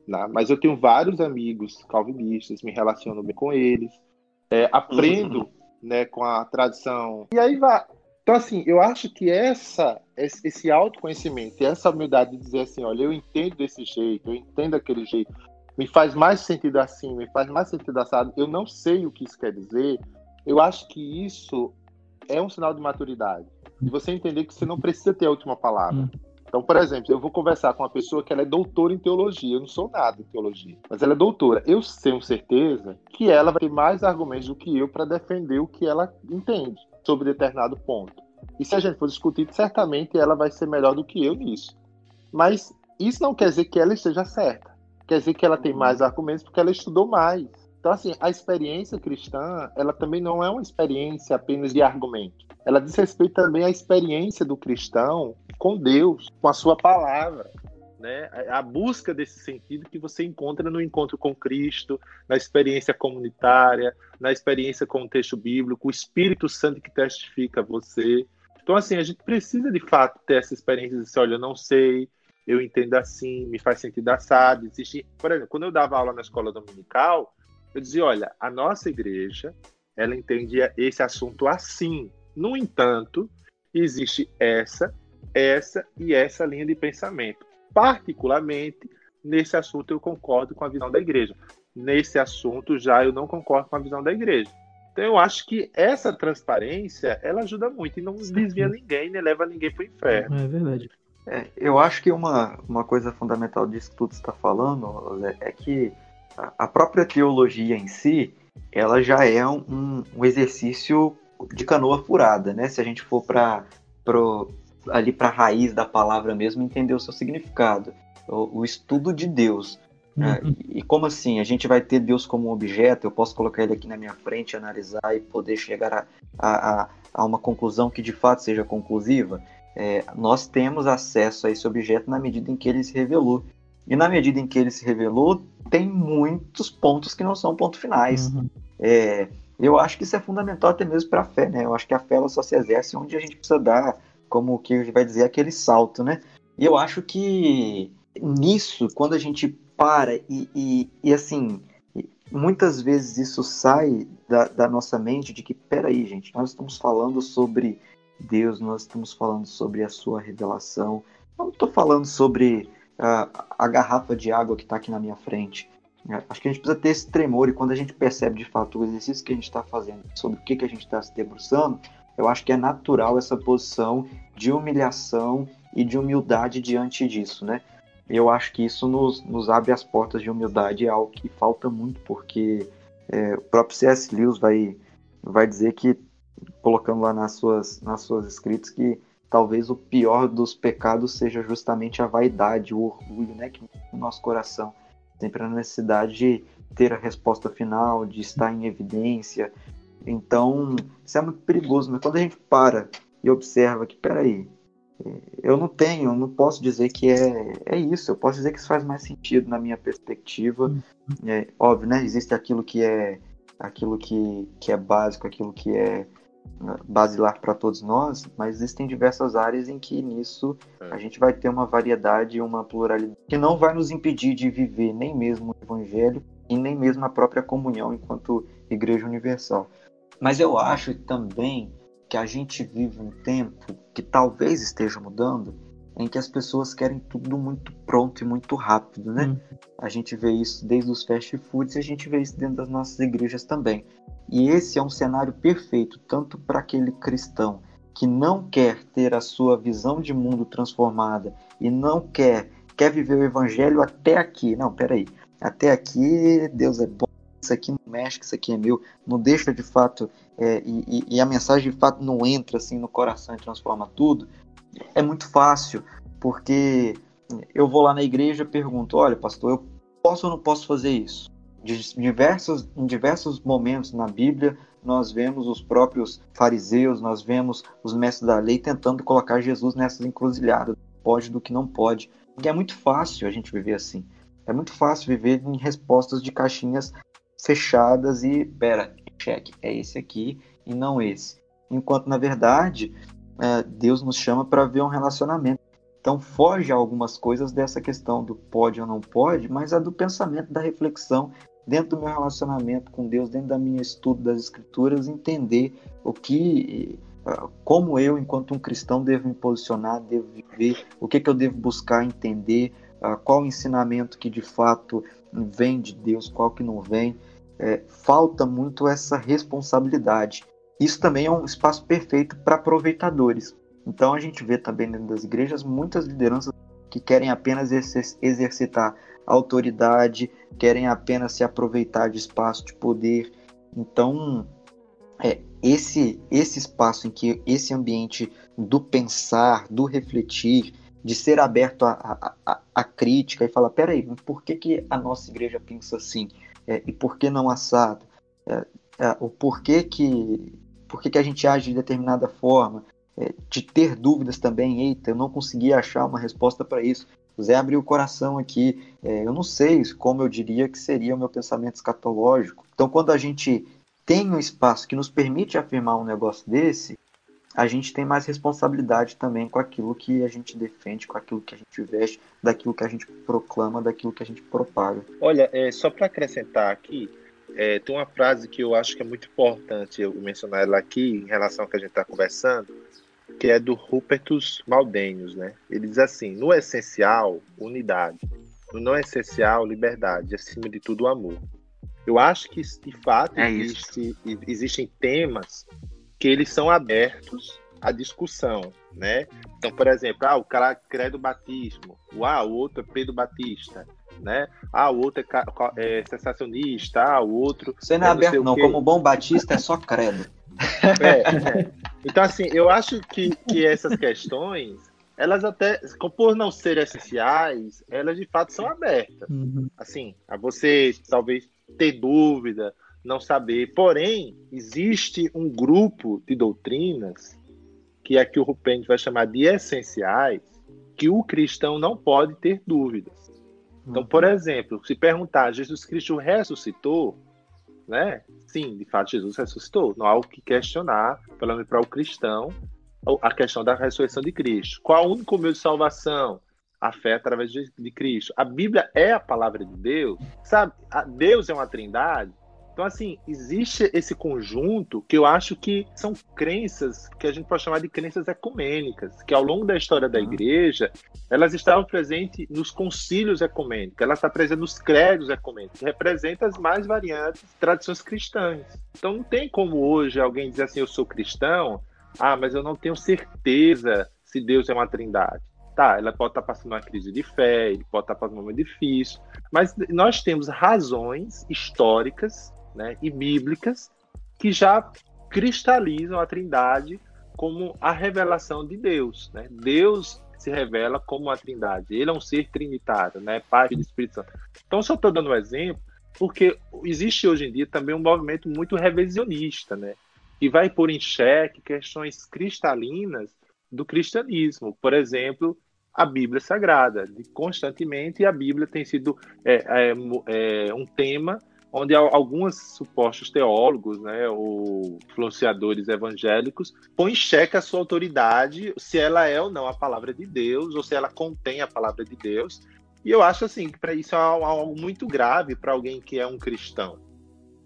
Né? Mas eu tenho vários amigos calvinistas, me relaciono bem com eles, é, aprendo uhum. né, com a tradição. E aí vai. Então, assim, eu acho que essa, esse autoconhecimento e essa humildade de dizer assim: olha, eu entendo desse jeito, eu entendo daquele jeito, me faz mais sentido assim, me faz mais sentido assado, eu não sei o que isso quer dizer, eu acho que isso é um sinal de maturidade. De você entender que você não precisa ter a última palavra. Hum. Então, por exemplo, eu vou conversar com uma pessoa que ela é doutora em teologia. Eu não sou nada em teologia, mas ela é doutora. Eu tenho certeza que ela vai ter mais argumentos do que eu para defender o que ela entende sobre determinado ponto. E se a gente for discutir, certamente ela vai ser melhor do que eu nisso. Mas isso não quer dizer que ela esteja certa quer dizer que ela tem mais argumentos porque ela estudou mais. Então, assim, a experiência cristã, ela também não é uma experiência apenas de argumento. Ela diz respeito também à experiência do cristão com Deus, com a sua palavra. Né? A busca desse sentido que você encontra no encontro com Cristo, na experiência comunitária, na experiência com o texto bíblico, o Espírito Santo que testifica você. Então, assim, a gente precisa de fato ter essa experiência de dizer, olha, eu não sei, eu entendo assim, me faz sentido assado. Existe, por exemplo, quando eu dava aula na escola dominical, eu dizia, olha, a nossa igreja, ela entendia esse assunto assim. No entanto, existe essa, essa e essa linha de pensamento. Particularmente, nesse assunto eu concordo com a visão da igreja. Nesse assunto já eu não concordo com a visão da igreja. Então eu acho que essa transparência, ela ajuda muito e não desvia ninguém, nem leva ninguém para o inferno. É verdade. É, eu acho que uma, uma coisa fundamental disso que tu está falando é que a própria teologia em si, ela já é um, um exercício de canoa furada, né? Se a gente for para ali para a raiz da palavra mesmo, entender o seu significado. o, o estudo de Deus. Né? Uhum. E como assim? A gente vai ter Deus como um objeto, eu posso colocar ele aqui na minha frente, analisar e poder chegar a, a, a uma conclusão que de fato seja conclusiva? É, nós temos acesso a esse objeto na medida em que ele se revelou. E na medida em que ele se revelou, tem muitos pontos que não são pontos finais. Uhum. É, eu acho que isso é fundamental até mesmo para a fé, né? Eu acho que a fé ela só se exerce onde a gente precisa dar, como o que vai dizer, aquele salto, né? E eu acho que nisso, quando a gente para e, e, e assim, muitas vezes isso sai da, da, nossa mente de que, peraí, gente, nós estamos falando sobre Deus, nós estamos falando sobre a sua revelação, eu não estou falando sobre uh, a garrafa de água que está aqui na minha frente. É, acho que a gente precisa ter esse tremor e quando a gente percebe de fato o exercício que a gente está fazendo, sobre o que, que a gente está se debruçando, eu acho que é natural essa posição de humilhação e de humildade diante disso, né? Eu acho que isso nos, nos abre as portas de humildade, é algo que falta muito, porque é, o próprio C.S. Lewis vai, vai dizer que, colocando lá nas suas, nas suas escritas, que talvez o pior dos pecados seja justamente a vaidade, o orgulho, né, que no nosso coração sempre a necessidade de ter a resposta final, de estar em evidência. Então, isso é muito perigoso, mas quando a gente para e observa que, peraí, eu não tenho, não posso dizer que é, é isso, eu posso dizer que isso faz mais sentido na minha perspectiva. Uhum. É, óbvio, né? Existe aquilo que é aquilo que, que é básico, aquilo que é basilar para todos nós, mas existem diversas áreas em que nisso é. a gente vai ter uma variedade uma pluralidade que não vai nos impedir de viver nem mesmo o evangelho e nem mesmo a própria comunhão enquanto igreja universal. Mas eu acho também que a gente vive um tempo que talvez esteja mudando, em que as pessoas querem tudo muito pronto e muito rápido, né? Hum. A gente vê isso desde os fast foods e a gente vê isso dentro das nossas igrejas também. E esse é um cenário perfeito tanto para aquele cristão que não quer ter a sua visão de mundo transformada e não quer quer viver o evangelho até aqui. Não, peraí. Até aqui Deus é bom, isso aqui não mexe, isso aqui é meu, não deixa de fato, é, e, e, a mensagem de fato não entra assim no coração e transforma tudo, é muito fácil, porque eu vou lá na igreja e pergunto, olha pastor, eu posso ou não posso fazer isso? Diversos, em diversos momentos na Bíblia, nós vemos os próprios fariseus, nós vemos os mestres da lei tentando colocar Jesus nessas encruzilhadas, pode do que não pode. Porque é muito fácil a gente viver assim. É muito fácil viver em respostas de caixinhas fechadas e, pera, cheque, é esse aqui e não esse. Enquanto, na verdade, é, Deus nos chama para ver um relacionamento. Então, foge algumas coisas dessa questão do pode ou não pode, mas é do pensamento, da reflexão, dentro do meu relacionamento com Deus, dentro da minha estudo das Escrituras, entender o que, é, como eu, enquanto um cristão, devo me posicionar, devo viver, o que, que eu devo buscar entender, é, qual o ensinamento que de fato vem de Deus, qual que não vem é, falta muito essa responsabilidade. Isso também é um espaço perfeito para aproveitadores. Então a gente vê também dentro das igrejas muitas lideranças que querem apenas exercitar autoridade, querem apenas se aproveitar de espaço de poder. Então, é, esse, esse espaço em que esse ambiente do pensar, do refletir, de ser aberto à, crítica e falar: peraí, por que, que a nossa igreja pensa assim? é, e por que não assado, é, é, o porquê que, porquê que a gente age de determinada forma, é, de ter dúvidas também, eita, eu não consegui achar uma resposta para isso. O Zé abriu o coração aqui, é, eu não sei como eu diria que seria o meu pensamento escatológico. Então, quando a gente tem um espaço que nos permite afirmar um negócio desse, a gente tem mais responsabilidade também com aquilo que a gente defende, com aquilo que a gente veste, daquilo que a gente proclama, daquilo que a gente propaga. Olha, é, só para acrescentar aqui, é, tem uma frase que eu acho que é muito importante eu mencionar ela aqui em relação ao que a gente está conversando, que é do Rupertus Maldenius, né? Ele diz assim: no essencial, unidade, no não essencial, liberdade, acima de tudo, amor. Eu acho que de fato é existe, existem temas que eles são abertos à discussão, né? Então, por exemplo, ah, o cara crê do batismo, ah, o outro é Pedro Batista, né? Ah, o outro é, é sensacionista, ah, o outro. Você não é, é aberto, não. Como bom batista é só credo. [laughs] É, é. Então, assim, eu acho que, que essas questões elas até, por não serem essenciais, elas de fato são abertas. Uhum. Assim, a você talvez ter dúvida, não saber. Porém, existe um grupo de doutrinas que é que o Rupend vai chamar de essenciais, que o cristão não pode ter dúvidas. Então, por uhum. exemplo, se perguntar, Jesus Cristo ressuscitou, né? Sim, de fato, Jesus ressuscitou. Não há o que questionar, pelo menos para o cristão, a questão da ressurreição de Cristo. Qual o único meio de salvação? A fé através de, de Cristo. A Bíblia é a palavra de Deus, sabe? A Deus é uma trindade. Então, assim, existe esse conjunto que eu acho que são crenças que a gente pode chamar de crenças ecumênicas, que ao longo da história da igreja, elas estavam presentes nos concílios ecumênicos, elas estão presentes nos credos ecumênicos, que representam as mais variantes tradições cristãs. Então, não tem como hoje alguém dizer assim, eu sou cristão, ah, mas eu não tenho certeza se Deus é uma trindade. Tá, ela pode estar passando uma crise de fé, ele pode estar passando um momento difícil, mas nós temos razões históricas né, e bíblicas que já cristalizam a trindade como a revelação de Deus. Né? Deus se revela como a trindade. Ele é um ser trinitário, né? Pai, e Espírito Santo. Então, só estou dando um exemplo, porque existe hoje em dia também um movimento muito revisionista, né? e vai pôr em xeque questões cristalinas do cristianismo. Por exemplo, a Bíblia Sagrada. Constantemente a Bíblia tem sido é, é, é um tema onde alguns supostos teólogos, né, ou influenciadores evangélicos, põem em xeque a sua autoridade, se ela é ou não a palavra de Deus, ou se ela contém a palavra de Deus. E eu acho assim que para isso é algo muito grave para alguém que é um cristão,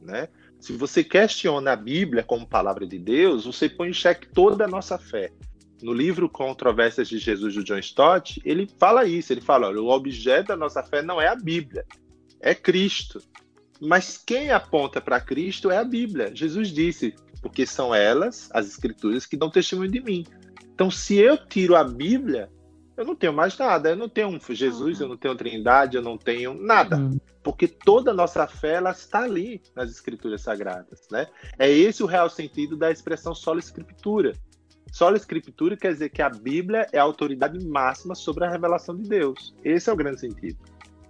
né? Se você questiona a Bíblia como palavra de Deus, você põe em xeque toda a nossa fé. No livro Controvérsias de Jesus, do John Stott, ele fala isso. Ele fala: olha, o objeto da nossa fé não é a Bíblia, é Cristo. Mas quem aponta para Cristo é a Bíblia. Jesus disse: porque são elas, as Escrituras, que dão testemunho de mim. Então, se eu tiro a Bíblia, eu não tenho mais nada. Eu não tenho Jesus, eu não tenho Trindade, eu não tenho nada. Uhum. Porque toda a nossa fé ela está ali nas Escrituras Sagradas. Né? É esse o real sentido da expressão sola Escritura. Sola Escritura quer dizer que a Bíblia é a autoridade máxima sobre a revelação de Deus. Esse é o grande sentido.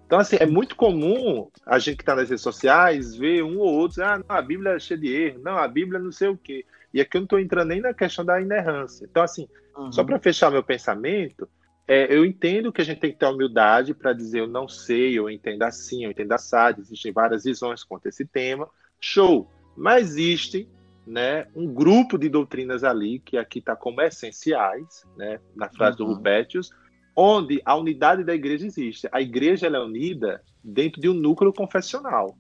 Então, assim, é muito comum a gente que está nas redes sociais ver um ou outro, ah, não, a Bíblia é cheia de erro, não, a Bíblia não sei o quê. E aqui eu não estou entrando nem na questão da inerrância. Então, assim, uhum. só para fechar meu pensamento, é, eu entendo que a gente tem que ter humildade para dizer eu não sei, eu entendo assim, eu entendo assado, existem várias visões quanto a esse tema, show. Mas existe né, um grupo de doutrinas ali, que aqui está como essenciais, né, na frase uhum. do Rupétius, onde a unidade da igreja existe. A igreja é unida dentro de um núcleo confessional,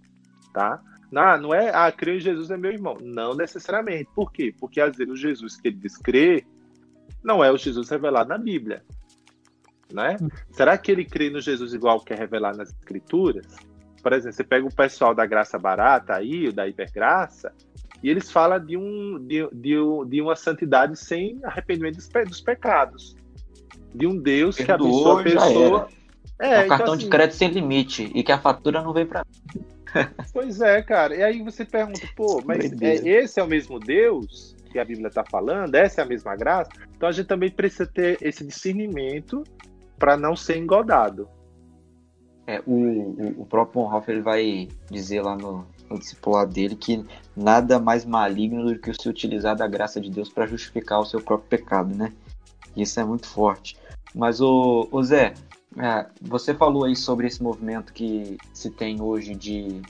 tá? Não, não é, ah, creio em Jesus é meu irmão. Não necessariamente. Por quê? Porque às vezes o Jesus que ele diz crer não é o Jesus revelado na Bíblia né? Será que ele crê no Jesus igual que é revelado nas Escrituras? Por exemplo, você pega o pessoal da graça barata aí, da hipergraça, e eles falam de, um, de, de, de uma santidade sem arrependimento dos, dos pecados. De um Deus Perdoou, que abençoa a pessoa. É, é um então, cartão assim, de crédito sem limite e que a fatura não vem para Pois é, cara. E aí você pergunta, pô, [laughs] mas é, esse é o mesmo Deus que a Bíblia está falando? Essa é a mesma graça? Então a gente também precisa ter esse discernimento para não ser engodado. É, o, o, o próprio Bonhoeffer ele vai dizer lá no, no discipulado dele que nada mais maligno do que o se utilizar da graça de Deus para justificar o seu próprio pecado, né? Isso é muito forte. Mas, o, o Zé, é, você falou aí sobre esse movimento que se tem hoje de,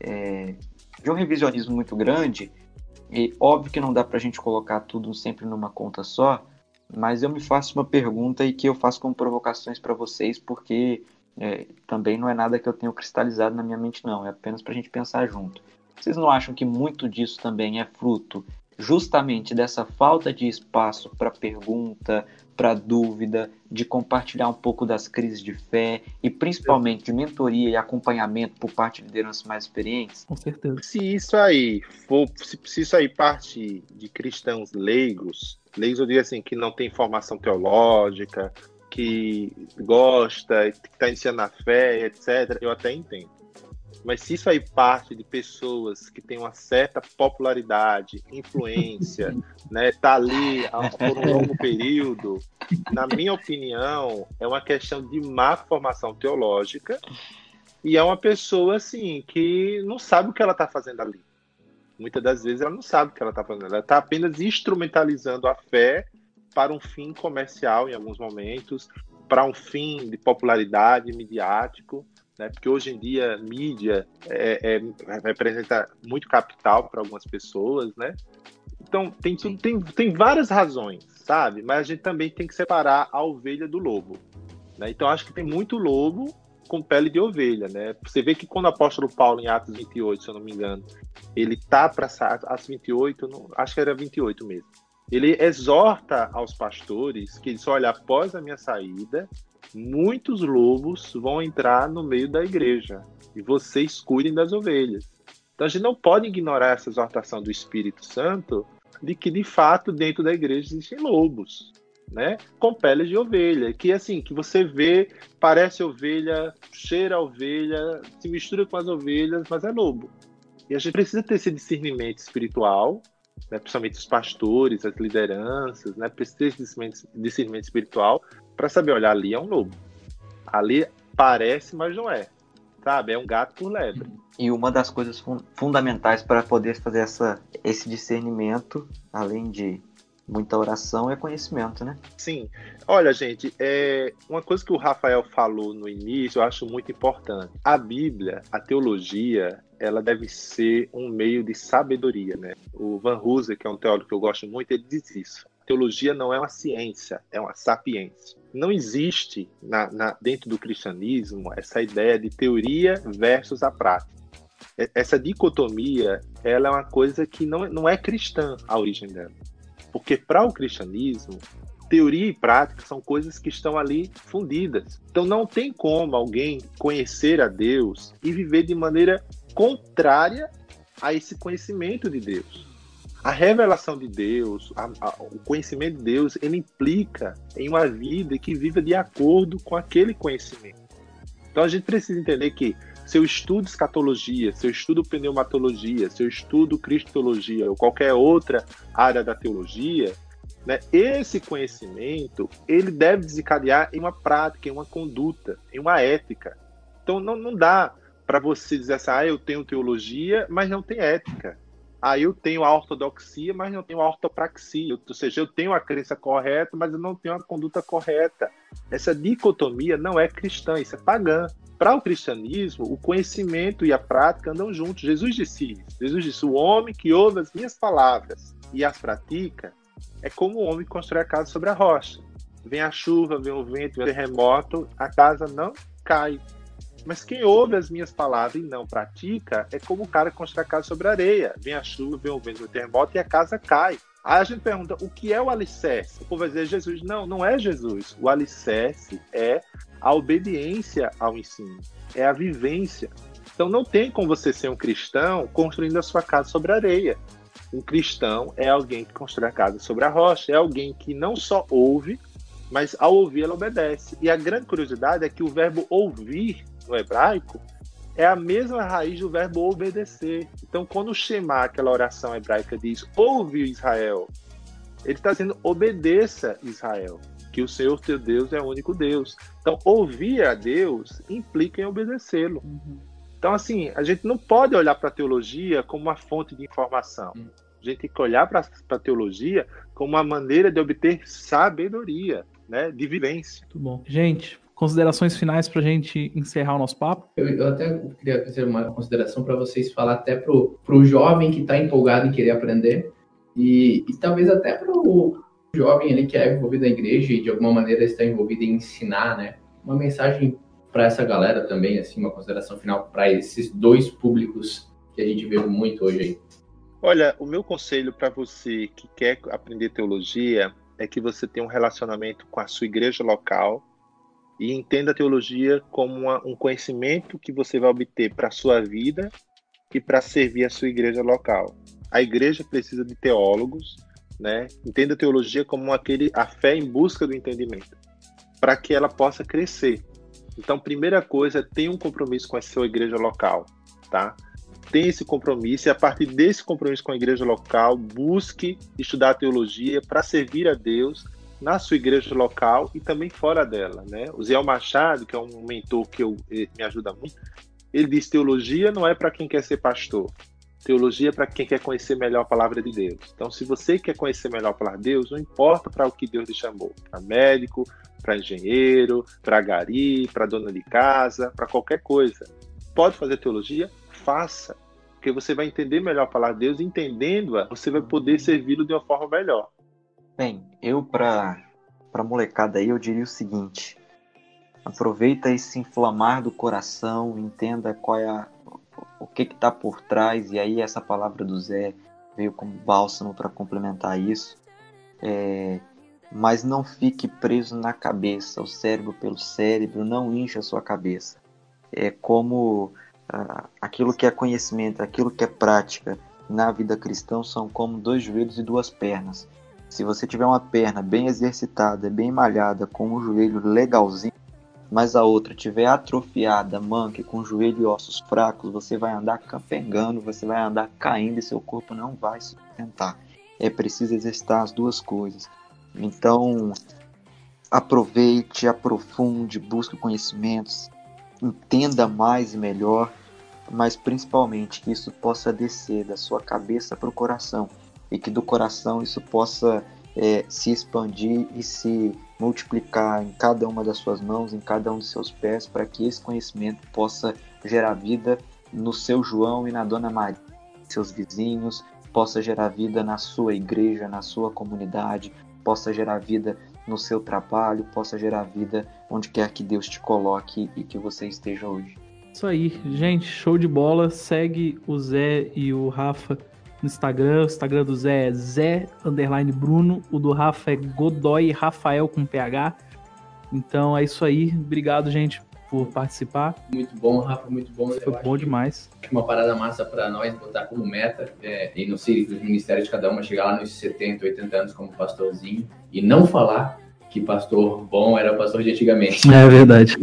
é, de um revisionismo muito grande, e óbvio que não dá para a gente colocar tudo sempre numa conta só, mas eu me faço uma pergunta e que eu faço como provocações para vocês, porque é, também não é nada que eu tenho cristalizado na minha mente, não, é apenas para a gente pensar junto. Vocês não acham que muito disso também é fruto justamente dessa falta de espaço para pergunta, para dúvida, de compartilhar um pouco das crises de fé e principalmente de mentoria e acompanhamento por parte de lideranças mais experientes? Com certeza. Se isso aí for, se isso aí parte de cristãos leigos, leigos eu digo assim, que não tem formação teológica, que gosta, que está iniciando a fé, etc., eu até entendo. Mas se isso aí parte de pessoas que têm uma certa popularidade, influência, [laughs] né, tá ali por um longo período, na minha opinião, é uma questão de má formação teológica e é uma pessoa assim que não sabe o que ela está fazendo ali. Muitas das vezes ela não sabe o que ela está fazendo. Ela está apenas instrumentalizando a fé para um fim comercial em alguns momentos, para um fim de popularidade midiático, né? Porque hoje em dia mídia é, é, representa muito capital para algumas pessoas, né? Então tem, tem, tem várias razões, sabe? Mas a gente também tem que separar a ovelha do lobo. Né? Então acho que tem muito lobo com pele de ovelha, né? Você vê que quando o apóstolo Paulo, em Atos 28, se eu não me engano, ele tá para Atos 28, não, acho que era 28 mesmo. Ele exorta aos pastores que, olha, após a minha saída, muitos lobos vão entrar no meio da igreja e vocês cuidem das ovelhas. Então a gente não pode ignorar essa exortação do Espírito Santo de que de fato dentro da igreja existem lobos né? Com peles de ovelha, que assim, que você vê, parece ovelha, cheira a ovelha, se mistura com as ovelhas, mas é lobo. E a gente precisa ter esse discernimento espiritual, né? principalmente os pastores, as lideranças, né? Precisa ter esse discernimento, discernimento espiritual para saber, olha, ali é um lobo. Ali parece, mas não é. Sabe? É um gato por lebre. E uma das coisas fundamentais para poder fazer essa, esse discernimento, além de muita oração é conhecimento, né? Sim. Olha, gente, é uma coisa que o Rafael falou no início, eu acho muito importante. A Bíblia, a teologia, ela deve ser um meio de sabedoria, né? O Van Hooser, que é um teólogo que eu gosto muito, ele diz isso. teologia não é uma ciência, é uma sapiência. Não existe na, na, dentro do cristianismo essa ideia de teoria versus a prática essa dicotomia ela é uma coisa que não, não é cristã a origem dela. Porque para o cristianismo, teoria e prática são coisas que estão ali fundidas. Então não tem como alguém conhecer a Deus e viver de maneira contrária a esse conhecimento de Deus. A revelação de Deus, a, a, o conhecimento de Deus, ele implica em uma vida que viva de acordo com aquele conhecimento. Então a gente precisa entender que se eu estudo escatologia, se eu estudo pneumatologia, se eu estudo cristologia ou qualquer outra área da teologia, né, esse conhecimento ele deve desencadear em uma prática, em uma conduta, em uma ética. Então não, não dá para você dizer assim, ah, eu tenho teologia, mas não tem ética. Ah, eu tenho a ortodoxia, mas não tenho a ortopraxia. Ou seja, eu tenho a crença correta, mas eu não tenho a conduta correta. Essa dicotomia não é cristã, isso é pagã. Para o cristianismo, o conhecimento e a prática andam juntos. Jesus disse. Jesus disse: O homem que ouve as minhas palavras e as pratica é como o homem que constrói a casa sobre a rocha. Vem a chuva, vem o vento, vem o terremoto, a casa não cai. Mas quem ouve as minhas palavras e não pratica é como o cara que constrói a casa sobre a areia. Vem a chuva, vem o vento, o terremoto e a casa cai. Aí a gente pergunta, o que é o alicerce? O povo vai dizer Jesus. Não, não é Jesus. O alicerce é a obediência ao ensino, é a vivência. Então não tem como você ser um cristão construindo a sua casa sobre areia. Um cristão é alguém que constrói a casa sobre a rocha, é alguém que não só ouve, mas ao ouvir ela obedece. E a grande curiosidade é que o verbo ouvir no hebraico é a mesma raiz do verbo obedecer. Então, quando o Shema, aquela oração hebraica, diz ouve Israel, ele está dizendo obedeça Israel que o Senhor teu Deus é o único Deus. Então, ouvir a Deus implica em obedecê-lo. Uhum. Então, assim, a gente não pode olhar para a teologia como uma fonte de informação. Uhum. A gente tem que olhar para a teologia como uma maneira de obter sabedoria, né, de vivência. Muito bom. Gente, considerações finais para a gente encerrar o nosso papo? Eu, eu até queria fazer uma consideração para vocês falar até para o jovem que está empolgado em querer aprender e, e talvez até para o jovem ali que é envolvido na igreja e de alguma maneira está envolvido em ensinar, né? Uma mensagem para essa galera também, assim, uma consideração final para esses dois públicos que a gente vê muito hoje aí. Olha, o meu conselho para você que quer aprender teologia é que você tenha um relacionamento com a sua igreja local e entenda a teologia como uma, um conhecimento que você vai obter para a sua vida e para servir a sua igreja local. A igreja precisa de teólogos, né? Entenda a teologia como aquele a fé em busca do entendimento, para que ela possa crescer. Então, primeira coisa, tenha um compromisso com a sua igreja local. tá? Tenha esse compromisso e a partir desse compromisso com a igreja local, busque estudar teologia para servir a Deus na sua igreja local e também fora dela, né? O Zé Machado, que é um mentor que eu, eh, me ajuda muito, ele diz teologia não é para quem quer ser pastor. Teologia é para quem quer conhecer melhor a palavra de Deus. Então, se você quer conhecer melhor a palavra de Deus, não importa para o que Deus lhe chamou, para médico, para engenheiro, para gari, para dona de casa, para qualquer coisa. Pode fazer teologia? Faça, porque você vai entender melhor a palavra de Deus, entendendo-a, você vai poder servi-lo de uma forma melhor. Bem, eu para para molecada aí eu diria o seguinte: aproveita esse inflamar do coração, entenda qual é a, o que está por trás e aí essa palavra do Zé veio como bálsamo para complementar isso. É, mas não fique preso na cabeça, o cérebro pelo cérebro, não encha a sua cabeça. É como ah, aquilo que é conhecimento, aquilo que é prática na vida cristã são como dois joelhos e duas pernas. Se você tiver uma perna bem exercitada, bem malhada, com um joelho legalzinho, mas a outra tiver atrofiada, manca, com joelho e ossos fracos, você vai andar capengando, você vai andar caindo e seu corpo não vai sustentar. É preciso exercitar as duas coisas. Então, aproveite, aprofunde, busque conhecimentos, entenda mais e melhor, mas principalmente que isso possa descer da sua cabeça para o coração e que do coração isso possa é, se expandir e se multiplicar em cada uma das suas mãos, em cada um dos seus pés, para que esse conhecimento possa gerar vida no seu João e na Dona Maria, seus vizinhos, possa gerar vida na sua igreja, na sua comunidade, possa gerar vida no seu trabalho, possa gerar vida onde quer que Deus te coloque e que você esteja hoje. Isso aí, gente, show de bola. Segue o Zé e o Rafa no Instagram. O Instagram do Zé é Zé underline Bruno. O do Rafa é Godoy Rafael com PH. Então é isso aí. Obrigado, gente, por participar. Muito bom, Rafa, muito bom. Foi bom demais. Uma parada massa para nós botar como meta é, e no Círculo dos Ministérios de cada uma chegar lá nos 70, 80 anos como pastorzinho e não falar que pastor bom era pastor de antigamente. É verdade.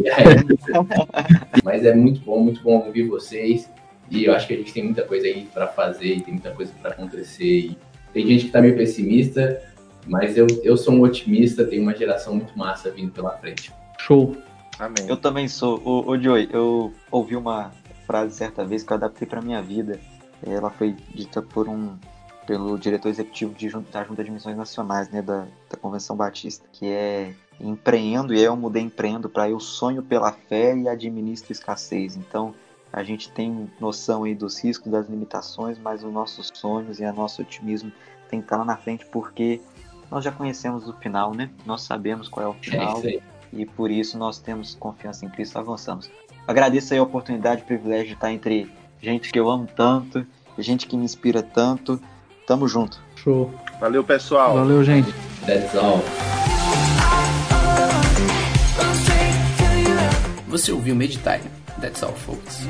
[laughs] Mas é muito bom, muito bom ouvir vocês. E eu acho que a gente tem muita coisa aí para fazer, e tem muita coisa para acontecer. E tem gente que está meio pessimista, mas eu, eu sou um otimista, tem uma geração muito massa vindo pela frente. Show. Amém. Eu também sou. Ô, ô Joey, eu ouvi uma frase certa vez que eu adaptei para minha vida. Ela foi dita por um pelo diretor executivo de, da Junta de Missões Nacionais, né, da, da Convenção Batista, que é empreendo, e eu mudei empreendo para eu sonho pela fé e administro escassez. Então, a gente tem noção aí dos riscos, das limitações, mas os nossos sonhos e o nosso otimismo tem que estar lá na frente porque nós já conhecemos o final, né? Nós sabemos qual é o é final é e por isso nós temos confiança em Cristo e avançamos. Agradeço aí a oportunidade, o privilégio de estar entre gente que eu amo tanto, gente que me inspira tanto. Tamo junto. Show. Valeu, pessoal. Valeu, gente. That's all. Você ouviu Meditime. That's all, folks.